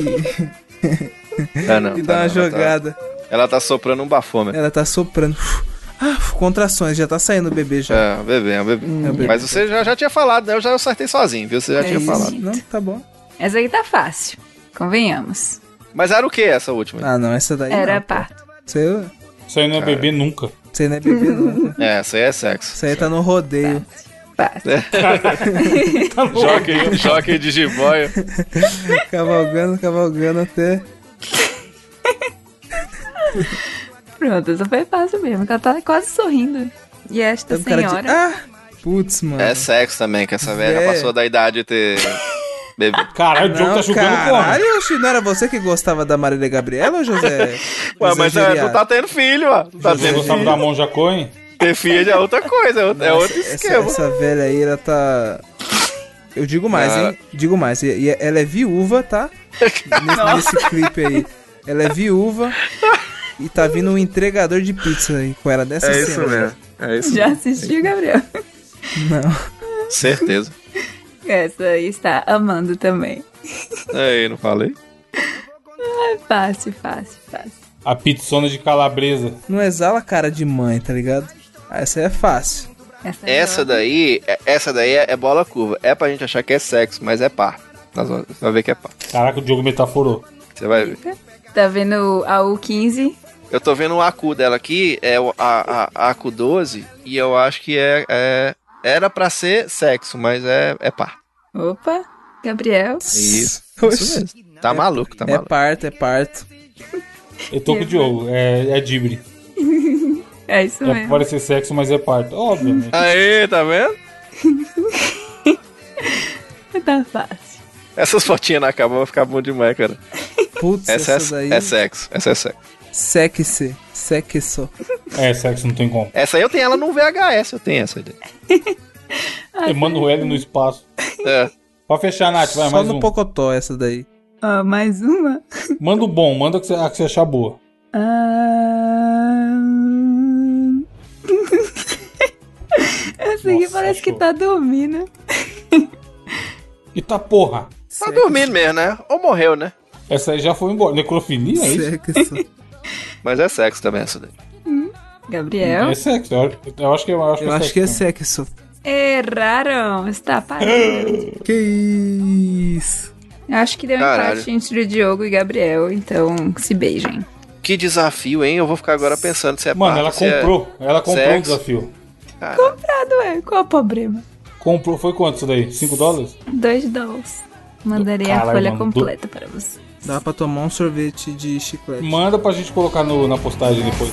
Ah, não. E tá dá uma não, ela tá- jogada. Ela tá soprando um bafômetro. Ela tá soprando. Ah, contrações, já tá saindo o bebê já. É, um bebê, é um bebê. É um bebê. Mas você já, já tinha falado, né? Eu já acertei sozinho, viu? Você já É tinha isso. falado. Não, tá bom. Essa aí tá fácil. Convenhamos. Mas era o que essa última? Ah, não, essa daí. Era não, parto. Isso aí, Isso aí não é bebê nunca. isso aí não é bebê, não. É, essa aí é sexo. Isso aí tá no rodeio. Tá bom. Jockey, jockey de jiboia. Cavalgando, cavalgando até. Pronto, essa foi fácil mesmo. Ela tá quase sorrindo. E esta cara de. senhora. Ah! Putz, mano. É sexo também, que essa velha É. passou da idade de ter bebê. Caralho, o Diogo tá julgando como? caralho, oxi, não era você que gostava da Marília Gabriela José? Ué, José mas é, Geriato? tu tá tendo filho, ó. Tu tá Você tendo gostava filho. da Monja Coen? Ter filho é outra coisa, é outro, é outro Essa- esquema. Essa, velha aí, ela tá. Eu digo mais, Cara. hein? Digo mais. E, e ela é viúva, tá? Nesse, nesse clipe aí. Ela é viúva e tá vindo um entregador de pizza aí com ela dessa É cena. isso mesmo. É isso Já mesmo. assistiu, Gabriel? Não. Certeza. Essa aí está amando também. Aí, não falei? É fácil, fácil, fácil. A pizzona de calabresa. Não exala cara de mãe, tá ligado? Essa aí é fácil. Essa, é Essa daí, é- essa daí é, é bola curva. É pra gente achar que é sexo, mas é par. Nós vamos- Você vai ver que é par. Caraca, o Diogo metaforou. Você vai ver. Tá vendo a U15? Eu tô vendo o ACU dela aqui, é a, a, a ACU 12, e eu acho que é, é- era pra ser sexo, mas é, é par. Opa, Gabriel. Isso. Isso mesmo. Tá maluco, tá É maluco. parto, é parto. Eu tô com o Diogo, é, é Dibre. É isso É mesmo. parecer sexo, mas é parto. Obviamente. Aí, tá vendo? Tá fácil. Essas fotinhas na cama vão ficar bom demais, cara. Putz, Essa, essa, é, daí. é sexo, essa é sexo. Sexy. Sexo. É, sexo não tem como. Essa aí eu tenho ela no VHS, eu tenho essa aí. Emanuele no espaço. É. Pra fechar, Nath, vai, Só mais no um. Pocotó essa daí. Ó, mais uma. Manda o bom, manda a que você, a que você achar boa. Ah... Essa aqui Nossa, parece que achou. tá dormindo. Eita tá porra. Tá dormindo mesmo, né? Ou morreu, né? Essa aí já foi embora. Necrofilia, é isso? Sexo. Mas é sexo também essa daí. Gabriel. É sexo. Eu, acho que, eu acho que Eu é acho que é sexo. sexo. Erraram. Está parado. Que isso? Eu Acho que deu um Caralho. empate entre o Diogo e Gabriel, então se beijem. Que desafio, hein? Eu vou ficar agora pensando se é Mano, parto, ela se é- comprou. Ela comprou sexo. o desafio. Cara, Comprado, ué. Qual o problema? Comprou. Foi quanto isso daí? 5 dólares? Dois dólares. Mandarei a Caralho, folha mano, do- completa para você. Dá pra tomar um sorvete de chiclete. Manda pra gente colocar no, na postagem depois.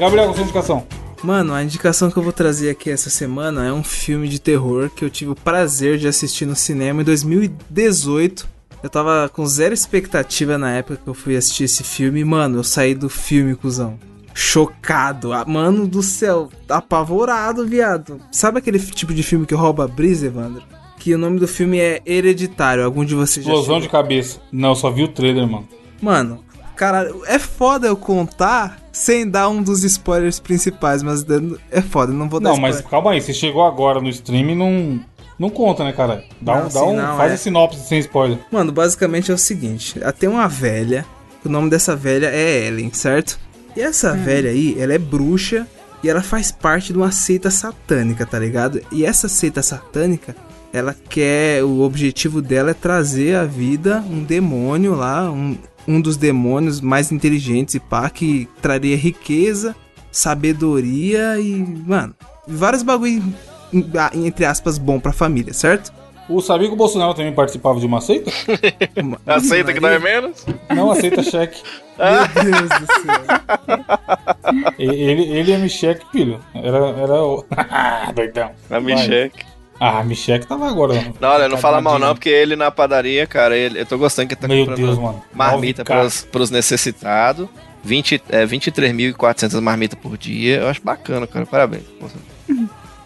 Gabriel, com sua indicação. Mano, a indicação que eu vou trazer aqui essa semana é um filme de terror que eu tive o prazer de assistir no cinema em 2018. Eu tava com zero expectativa na época que eu fui assistir esse filme. Mano, eu saí do filme, cuzão. Chocado. Ah, Mano do céu, apavorado, viado. Sabe aquele tipo de filme que rouba a brisa, Evandro? Que o nome do filme é Hereditário. Algum de vocês já Explosão de cabeça. Não, só vi o trailer, mano. Mano, caralho, é foda eu contar sem dar um dos spoilers principais, mas é foda, eu não vou dar Não, mas spoiler. calma aí. Você chegou agora no stream e não. Não conta, né, cara? Dá Não, um, dá sim, um não, faz é. a sinopse sem spoiler. Mano, basicamente é o seguinte: tem uma velha, o nome dessa velha é Ellen, certo? E essa velha aí, ela é bruxa e ela faz parte de uma seita satânica, tá ligado? E essa seita satânica, ela quer. O objetivo dela é trazer à vida um demônio lá, um, um dos demônios mais inteligentes e pá, que traria riqueza, sabedoria e. Mano, vários bagulho, entre aspas, bom pra família, certo? O sabia que o Bolsonaro também participava de uma seita? aceita que não é menos? Não aceita cheque. Meu Deus do céu. Ele, ele é Michek, filho. Era, era o. Doidão. A Vai. Ah, Michek tava agora. mano. Não, olha, não fala mal não, porque ele na padaria, cara, ele, eu tô gostando que ele tá Meu comprando Deus, mano. marmita 9K. pros, pros necessitados. 20, é, 23.400 marmitas por dia. Eu acho bacana, cara. Parabéns.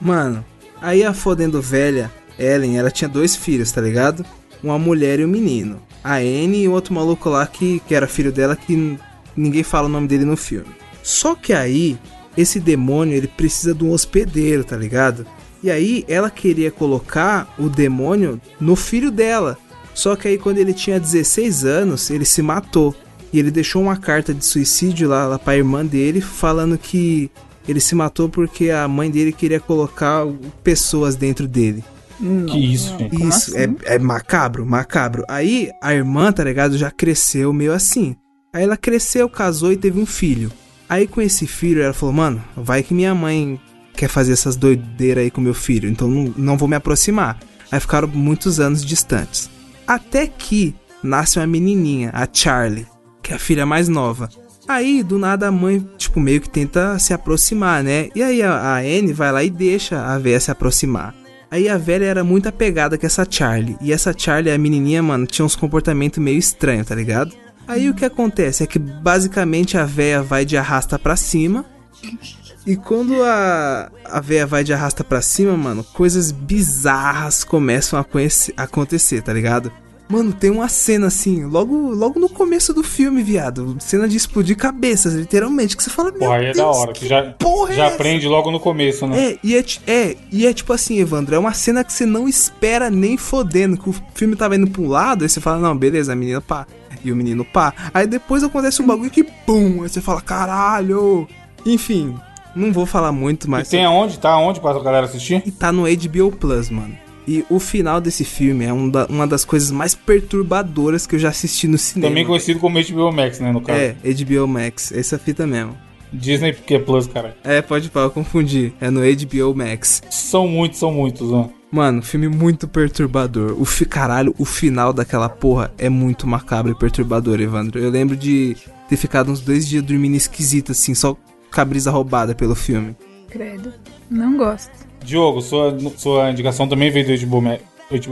Mano, aí a fodendo velha, Ellen, ela tinha dois filhos, tá ligado? Uma mulher e um menino. A Anne e o outro maluco lá que, que era filho dela que ninguém fala o nome dele no filme. Só que aí, esse demônio, ele precisa de um hospedeiro, tá ligado? E aí, ela queria colocar o demônio no filho dela. Só que aí, quando ele tinha 16 anos, ele se matou. E ele deixou uma carta de suicídio lá, lá pra irmã dele, falando que ele se matou porque a mãe dele queria colocar pessoas dentro dele. Que isso, gente. Isso, assim? é, é macabro, macabro. Aí a irmã, tá ligado, já cresceu meio assim. Aí ela cresceu, casou e teve um filho. Aí com esse filho ela falou, mano, vai que minha mãe quer fazer essas doideiras aí com meu filho, então não, não vou me aproximar. Aí ficaram muitos anos distantes. Até que nasce uma menininha, a Charlie. que é a filha mais nova. Aí, do nada, a mãe, tipo, meio que tenta se aproximar, né? E aí a, a Anne vai lá e deixa a véia se aproximar. Aí a velha era muito apegada com essa Charlie. E essa Charlie, a menininha, mano, tinha uns comportamentos meio estranhos, tá ligado? Aí o que acontece é que basicamente a véia vai de arrasta pra cima. E quando a, a véia vai de arrasta pra cima, mano, coisas bizarras começam a acontecer, tá ligado? Mano, tem uma cena assim, logo, logo no começo do filme, viado. Cena de explodir cabeças, literalmente. Que você fala, meu Porra, aí é Deus, da hora, que já, porra é já essa? aprende logo no começo, né? É e é, é, e é tipo assim, Evandro, é uma cena que você não espera nem fodendo, que o filme tava indo pra um lado, aí você fala, não, beleza, a menina pá, e o menino pá. Aí depois acontece um bagulho que pum, aí você fala, caralho. Enfim, não vou falar muito, E mas tem aonde? Tá aonde pra galera assistir? e tá no HBO Plus, mano. E o final desse filme é um da- uma das coisas mais perturbadoras que eu já assisti no cinema. Também conhecido como HBO Max, né, no caso. É, HBO Max, essa fita mesmo. Disney porque é Plus, cara. É, pode pá, eu confundi. É no HBO Max. São muitos, são muitos, né? Mano, filme muito perturbador. O fi, caralho, o final daquela porra é muito macabro e perturbador, Evandro. Eu lembro de ter ficado uns dois dias dormindo esquisito, assim, só com a brisa roubada pelo filme. Credo. Não gosto. Diogo, sua, sua indicação também veio do Max.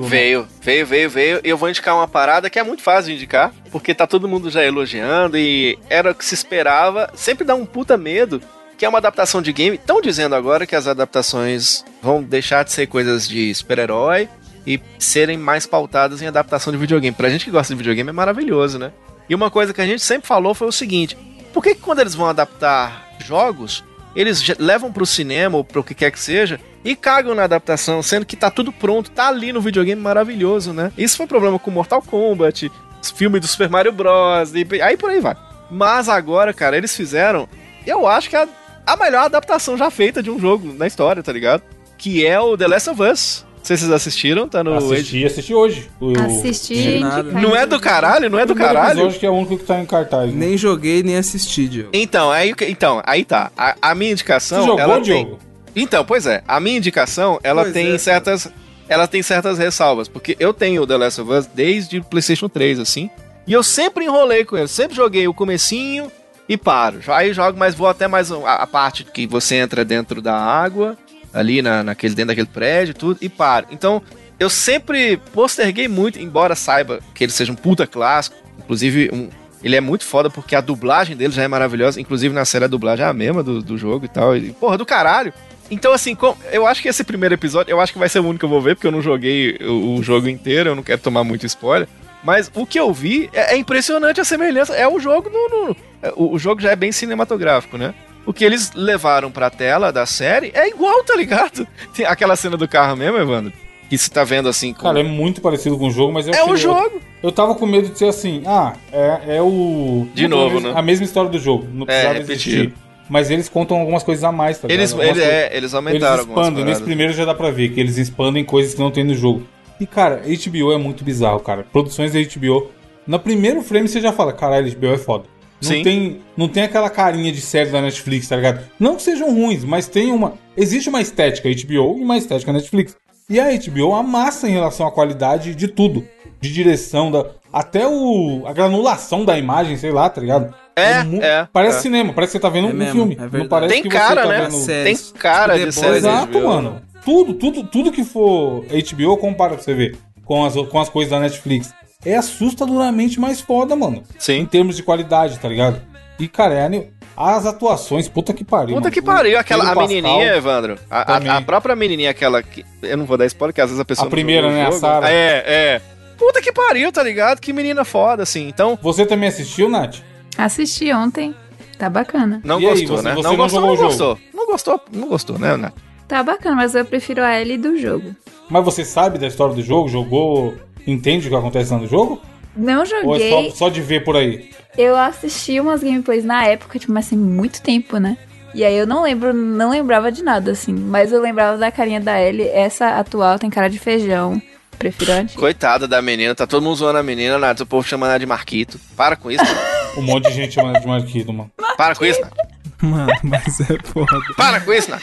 Veio, veio, veio, veio. E eu vou indicar uma parada que é muito fácil de indicar, porque tá todo mundo já elogiando e era o que se esperava. Sempre dá um puta medo, que é uma adaptação de game. Estão dizendo agora que as adaptações vão deixar de ser coisas de super-herói e serem mais pautadas em adaptação de videogame. Pra gente que gosta de videogame é maravilhoso, né? E uma coisa que a gente sempre falou foi o seguinte: por que, que quando eles vão adaptar jogos, eles levam pro cinema ou pro que quer que seja e cagam na adaptação, sendo que tá tudo pronto, tá ali no videogame maravilhoso, né? Isso foi problema com Mortal Kombat, os filmes do Super Mario Bros. E aí por aí vai. Mas agora, cara, eles fizeram, eu acho que é a, a melhor adaptação já feita de um jogo na história, tá ligado? Que é o The Last of Us. Não sei se vocês assistiram, tá no. Assisti, assisti hoje. O- Assisti. Não é do caralho? Não é do caralho? episódio que é o único que tá em cartaz. né? Nem joguei, nem assisti, Diogo. Então, aí, então, aí tá. A, a minha indicação. Você jogou, ela tem- Diogo? Então, pois é, a minha indicação, ela Pois tem é, certas. Ela tem certas ressalvas, porque eu tenho o The Last of Us desde o PlayStation 3, assim. E eu sempre enrolei com ele, sempre joguei o comecinho e paro. Aí jogo, mas vou até mais a, a parte que você entra dentro da água, ali na, naquele, dentro daquele prédio tudo, e paro. Então, eu sempre posterguei muito, embora saiba que ele seja um puta clássico, inclusive um, ele é muito foda porque a dublagem dele já é maravilhosa, inclusive na série a dublagem é a mesma do, do jogo e tal. E, porra, do caralho. Então, assim, com- eu acho que esse primeiro episódio, eu acho que vai ser o único que eu vou ver, porque eu não joguei o, o jogo inteiro, eu não quero tomar muito spoiler. Mas o que eu vi é, é impressionante a semelhança. É o jogo no. no- o, o jogo já é bem cinematográfico, né? O que eles levaram pra tela da série é igual, tá ligado? Tem aquela cena do carro mesmo, Evandro. Que você tá vendo assim. Com... Cara, é muito parecido com o jogo, mas eu é o achei- eu- jogo. Eu tava com medo de ser assim, ah, é, é o. De não, novo, a mesma- né? A mesma história do jogo. Não precisava repetido. existir. Mas eles contam algumas coisas a mais, tá ligado? Eles, ele- coisas- é, eles aumentaram Eles algumas expandem. Nesse primeiro já dá pra ver que eles expandem coisas que não tem no jogo. E, cara, HBO é muito bizarro, cara. Produções da HBO. No primeiro frame você já fala, caralho, HBO é foda. Não Sim. tem, não tem aquela carinha de série da Netflix, tá ligado? Não que sejam ruins, mas tem uma. Existe uma estética HBO e uma estética Netflix. E a HBO amassa em relação à qualidade de tudo. De direção, da, até o, a granulação da imagem, sei lá, tá ligado? É, mu- é, Parece é. cinema, parece que você tá vendo É um mesmo, filme. é não parece Tem que cara, você tá né? vendo... Tem cara tipo de série Exato, HBO. mano. Tudo, tudo, tudo que for HBO, compara pra você ver com as, com as coisas da Netflix. É assustadoramente mais foda, mano. Em Sim. termos de qualidade, tá ligado? E, cara, é as atuações, puta que pariu. Puta mano. que pariu, aquela a menininha, Evandro. A, a- a própria menininha, aquela que. Eu não vou dar spoiler, porque às vezes a pessoa. A não primeira, né, a. Sarah. É, é. Puta que pariu, tá ligado? Que menina foda, assim. Então, Você também assistiu, Nath? Assisti ontem. Tá bacana. não E aí, gostou, você- né? você não não gostou, jogou não o jogo? gostou. Não gostou, não gostou, né, Nath? Tá bacana, mas eu prefiro a Ellie do jogo. Mas você sabe da história do jogo? Jogou? Entende o que acontece lá no jogo? Não Ou é joguei. só, só de ver por aí? Eu assisti umas gameplays na época, tipo, mas tem muito tempo, né? E aí eu não lembro, não lembrava de nada, assim. Mas eu lembrava da carinha da Ellie. Essa atual tem cara de feijão. Prefiro a antiga. Coitada da menina, tá todo mundo zoando a menina, Nath. O povo chamando ela de Marquito. Para com isso. Um monte de gente chamando de Marquito, mano. Para com isso, Nath. Mano, mas é foda. Para com isso, Nath.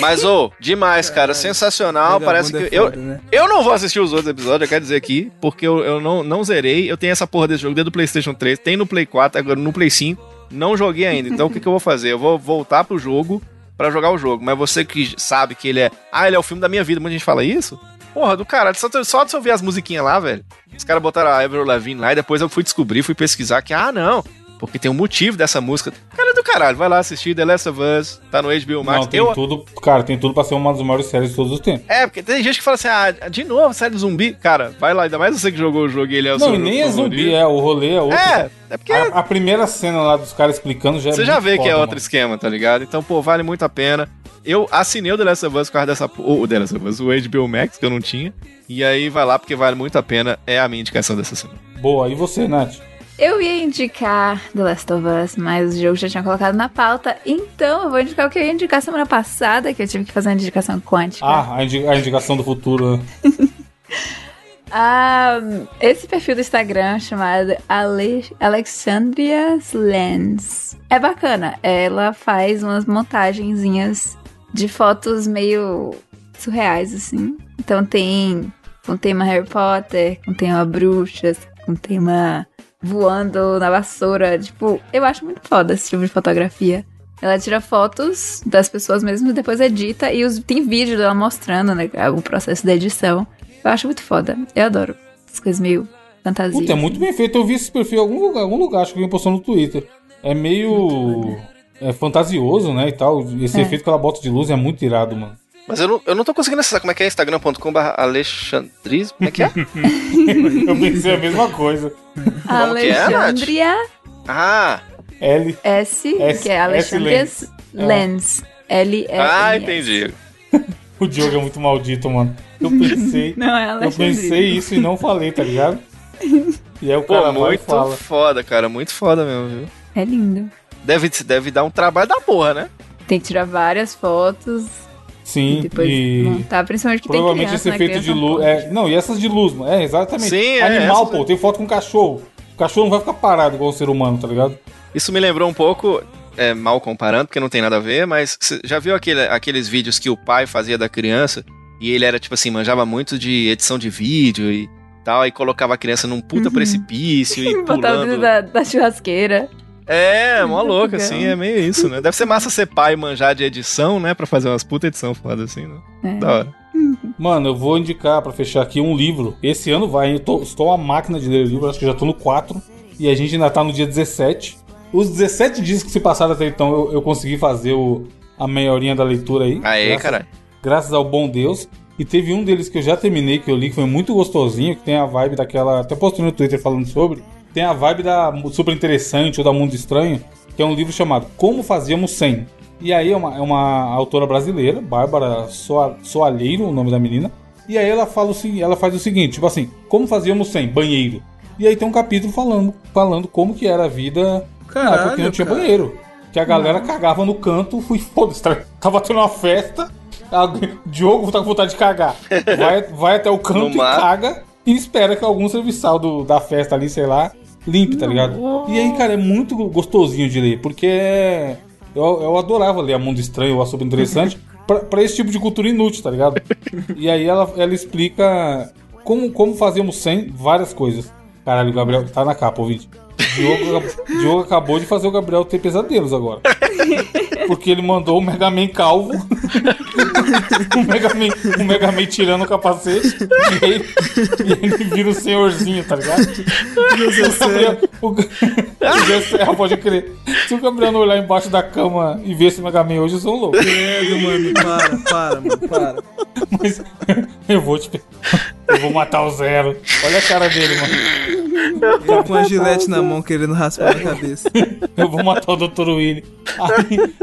Mas, ô, demais, cara. Sensacional. Parece que. É Eu, né? eu não vou assistir os outros episódios, eu quero dizer aqui, porque eu, eu não, não zerei. Eu tenho essa porra desse jogo desde o PlayStation 3, tem no Play 4, agora no Play 5. Não joguei ainda. Então o que, que eu vou fazer? Eu vou voltar pro jogo pra jogar o jogo. Mas você que sabe que ele é. Ah, ele é o filme da minha vida. Muita gente fala isso. Porra, do caralho. Só, só de você ouvir as musiquinhas lá, velho. Os caras botaram a Avril Lavigne lá e depois eu fui descobrir, fui pesquisar que, ah, não. Porque tem um motivo dessa música. Cara do caralho, vai lá assistir The Last of Us, tá no HBO Max. Não, tem eu, tudo, cara, tem tudo pra ser uma das maiores séries de todos os tempos. É, porque tem gente que fala assim, ah, de novo, série de zumbi. Cara, vai lá, ainda mais você que jogou o jogo e ele é o Não, seu e nem é zumbi, favorito. é, o rolê é outro. É, é porque A, a primeira cena lá dos caras explicando já é você já vê que é foda, outro mano. esquema, tá ligado? Então, pô, vale muito a pena. Eu assinei o The Last of Us por causa dessa... O o The Last of Us, o HBO Max, que eu não tinha. E aí vai lá, porque vale muito a pena. É a minha indicação dessa semana. Boa, e você, Nath? Eu ia indicar The Last of Us, mas o jogo já tinha colocado na pauta. Então eu vou indicar o que eu ia indicar semana passada, que eu tive que fazer uma indicação quântica. Ah, a, indi- a indicação do futuro. né? Ah, esse perfil do Instagram chamado Ale Alexandria's Lens. É bacana. Ela faz umas montagenzinhas de fotos meio surreais, assim. Então tem um tema Harry Potter, um tema bruxas, um tema voando na vassoura. Tipo, eu acho muito foda esse tipo de fotografia. Ela tira fotos das pessoas mesmo e depois edita. E os, tem vídeo dela mostrando né, o processo da edição. Eu acho muito foda. Eu adoro as coisas meio fantasia. Puta, é muito bem feito. Eu vi esse perfil em algum lugar, algum lugar acho que alguém postou no Twitter. É meio é, fantasioso, né, e tal. Esse É. efeito que ela bota de luz é muito irado, mano. Mas eu não, eu não tô conseguindo acessar. Como é que é? instagram.com.br Alexandris? Como é que é? Eu pensei a mesma coisa. Como que é? Alexandria ah, L. S, S- que é Alexandria's S Lens. L -E ah, entendi. O Diogo é muito maldito, mano. Eu pensei. Não, é eu Alexandria. pensei isso e não falei, tá ligado? E aí o cara muito fala. foda, cara. Muito foda mesmo, viu? É lindo. Deve, deve dar um trabalho da porra, né? Tem que tirar várias fotos e Sim, depois e. montar, principalmente que tem Provavelmente criança, esse né? efeito de luz. É, não, e essas de luz, mano. É, exatamente. Sim, é, Animal, essas- pô, tem foto com cachorro. O cachorro não vai ficar parado igual o ser humano, tá ligado? Isso me lembrou um pouco, é, mal comparando, porque não tem nada a ver, mas você já viu aquele, aqueles vídeos que o pai fazia da criança? E ele era, tipo assim, manjava muito de edição de vídeo e tal, aí colocava a criança num puta Uhum. precipício e Botar o pulando. dedo da, da churrasqueira. É, mó Muito louco, legal. assim, é meio isso, né? Deve ser massa ser pai e manjar de edição, né? Pra fazer umas puta edição foda assim, né? É. Da hora. Mano, eu vou indicar pra fechar aqui um livro. Esse ano vai, hein? eu tô, estou a máquina de ler livro, acho que já tô no 4. E a gente ainda tá no dia 17. Os 17 dias que se passaram até então, eu, eu consegui fazer o, a meia da leitura aí. Aê, graças, caralho. graças ao bom Deus. E teve um deles que eu já terminei, que eu li, que foi muito gostosinho, que tem a vibe daquela. Até postei no Twitter falando sobre. Tem a vibe da Super Interessante ou da Mundo Estranho, que é um livro chamado Como Fazíamos Sem. E aí é uma, é uma autora brasileira, Bárbara Soa- Soalheiro, o nome da menina. E aí ela fala o ela faz o seguinte, tipo assim, como fazíamos sem banheiro. E aí tem um capítulo falando, falando como que era a vida Caralho, ah, porque não tinha cara. banheiro. Que a galera cagava no canto, fui foda-se, tá- tava tendo uma festa, a- Diogo tá com vontade de cagar. Vai, vai até o canto No e mar. caga e espera que algum serviçal do, da festa ali, sei lá, limpe, tá ligado? E aí, cara, é muito gostosinho de ler, porque é- eu, eu adorava ler a Mundo Estranho ou a Interessante pra, pra esse tipo de cultura inútil, tá ligado? E aí ela, ela explica como, como fazíamos sem várias coisas. Caralho, o Gabriel tá na capa, ouvinte. Diogo, Diogo acabou de fazer o Gabriel ter pesadelos agora. Porque ele mandou o Mega Man calvo. o, Mega Man, o Mega Man tirando o capacete. E ele, e ele vira o senhorzinho, tá ligado? O Gabriel, o, o Serra pode crer. Se o Gabriel não olhar embaixo da cama e ver esse Mega Man hoje, eu sou um louco. Credo, mano, para, para, mano, para. Mas eu vou te. Eu vou matar o Zero. Olha a cara dele, mano. Tá com a gilete na mão querendo raspar a cabeça. Eu vou matar o Dr. Willy.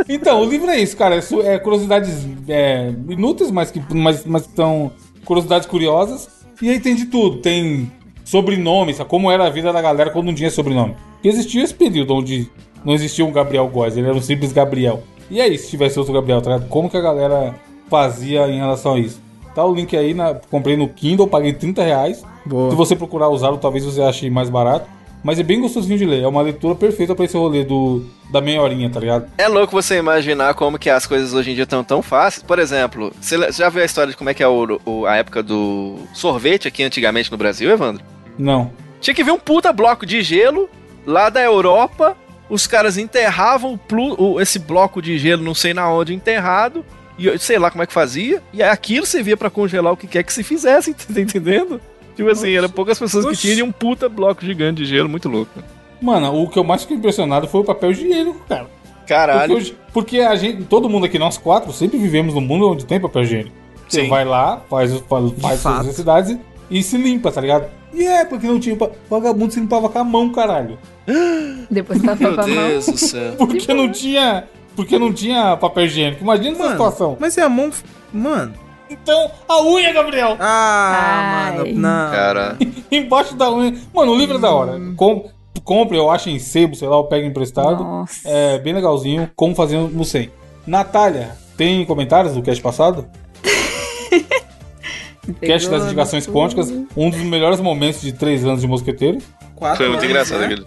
Então, o livro é isso, cara. É, é curiosidades é, inúteis, mas que mas, mas são curiosidades curiosas. E aí tem de tudo. Tem sobrenomes, como era a vida da galera quando não tinha sobrenome. Porque existia esse período onde não existia um Gabriel Góes, ele era um simples Gabriel. E aí, se tivesse outro Gabriel, tá? Como que a galera fazia em relação a isso? Tá o link aí, na, comprei no Kindle, paguei 30 reais. Boa. Se você procurar usá-lo, talvez você ache mais barato. mas é bem gostosinho de ler. É uma leitura perfeita pra esse rolê do, da meia horinha, tá ligado? É louco você imaginar como que as coisas hoje em dia estão tão fáceis. Por exemplo, você já viu a história de como é que é o, o- a época do sorvete aqui antigamente no Brasil, Evandro? Não. Tinha que vir um puta bloco de gelo lá da Europa. Os caras enterravam o plu- o- esse bloco de gelo, não sei na onde, enterrado. E eu sei lá como é que fazia. E aí aquilo servia pra congelar o que quer que se fizesse, tá entendendo? Tipo assim, eram poucas pessoas que Oxi. tinham um puta bloco gigante de gelo, muito louco. Mano, o que eu mais fiquei impressionado foi o papel higiênico, cara. Porque, Caralho. hoje- porque a gente, todo mundo aqui, nós quatro, sempre vivemos num mundo onde tem papel higiênico. Você Sim. vai lá, faz, os- faz, faz suas necessidades e, e se limpa, tá ligado? E é, porque não tinha. Vagabundo se limpava com a mão, caralho. Depois tá Meu. Deus do céu. Porque não tinha. Porque não tinha papel higiênico. Imagina essa Mano, situação. mas é a mão. Mano. Então, a unha, Gabriel! Ah, Ai. mano. Não. Cara. Embaixo da unha. Mano, o livro é da hora. Com, compre, eu acho em sebo, sei lá, eu pego emprestado. Nossa. É bem legalzinho, como fazer no 100. Natália, tem comentários do cast passado? Cast das indicações quânticas, um dos melhores momentos de três anos de mosqueteiro. Quatro Foi muito anos, engraçado né? aquele.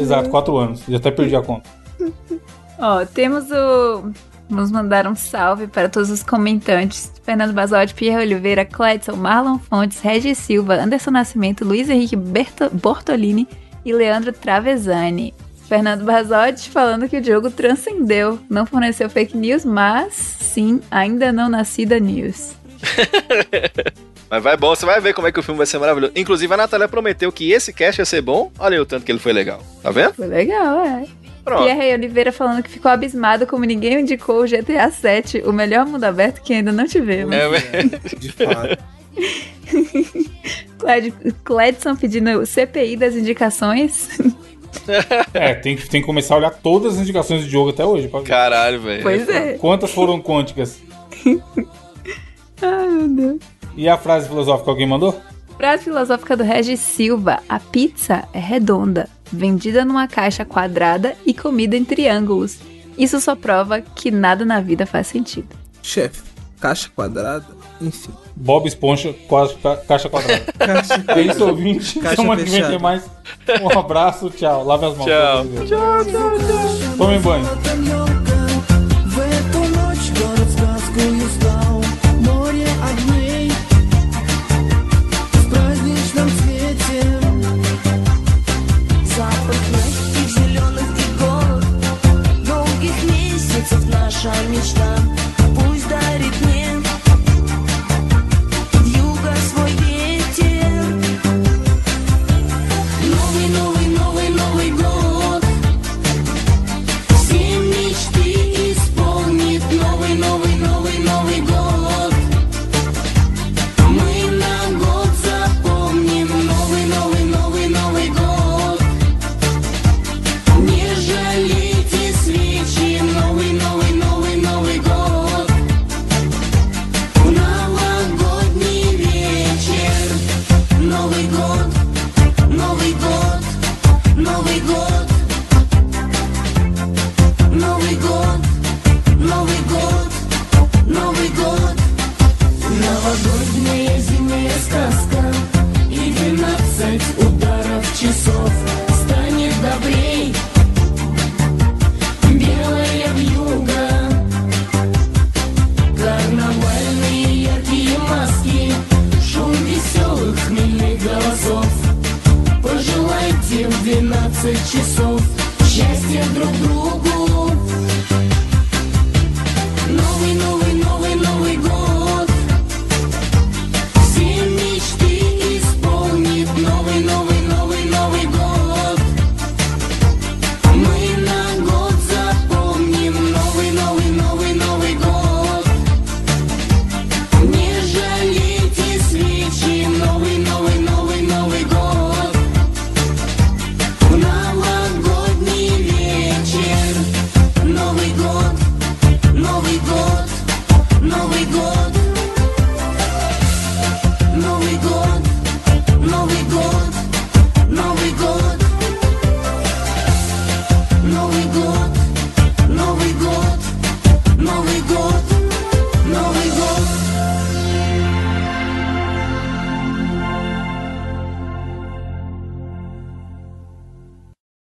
Exato, quatro anos. Já até perdi a conta. Ó, temos o. Vamos mandar um salve para todos os comentantes. Fernando Basotti, Pierre Oliveira, Cledson, Marlon Fontes, Regis Silva, Anderson Nascimento, Luiz Henrique Berto- Bortolini e Leandro Travesani. Fernando Basotti falando que o jogo transcendeu. Não forneceu fake news, mas sim, ainda não nascida news. Mas vai bom, você vai ver como é que o filme vai ser maravilhoso. Inclusive, a Natália prometeu que esse cast ia ser bom. Olha aí o tanto que ele foi legal. Tá vendo? Foi legal, é. Pronto. Pierre Oliveira falando que ficou abismado como ninguém indicou o GTA VII, o melhor mundo aberto que ainda não tivemos. É, De fato. Cled- Cledson pedindo o CPI das indicações. É, tem que, tem que começar a olhar todas as indicações de jogo até hoje. pra ver. Caralho, velho. pois é. Quantas foram quânticas? Ai, meu Deus. E a frase filosófica alguém mandou? Frase filosófica do Regis Silva: A pizza é redonda, vendida numa caixa quadrada e comida em triângulos. Isso só prova que nada na vida faz sentido. Chefe, caixa quadrada, enfim. Bob Esponja, qua- ca- caixa quadrada. Caixa É isso, ouvinte. Caixa Semana que vem fechada. tem mais. Um abraço, tchau. Lave as mãos. Tchau. Tchau, tchau, tchau. Tomem banho. Наша мечта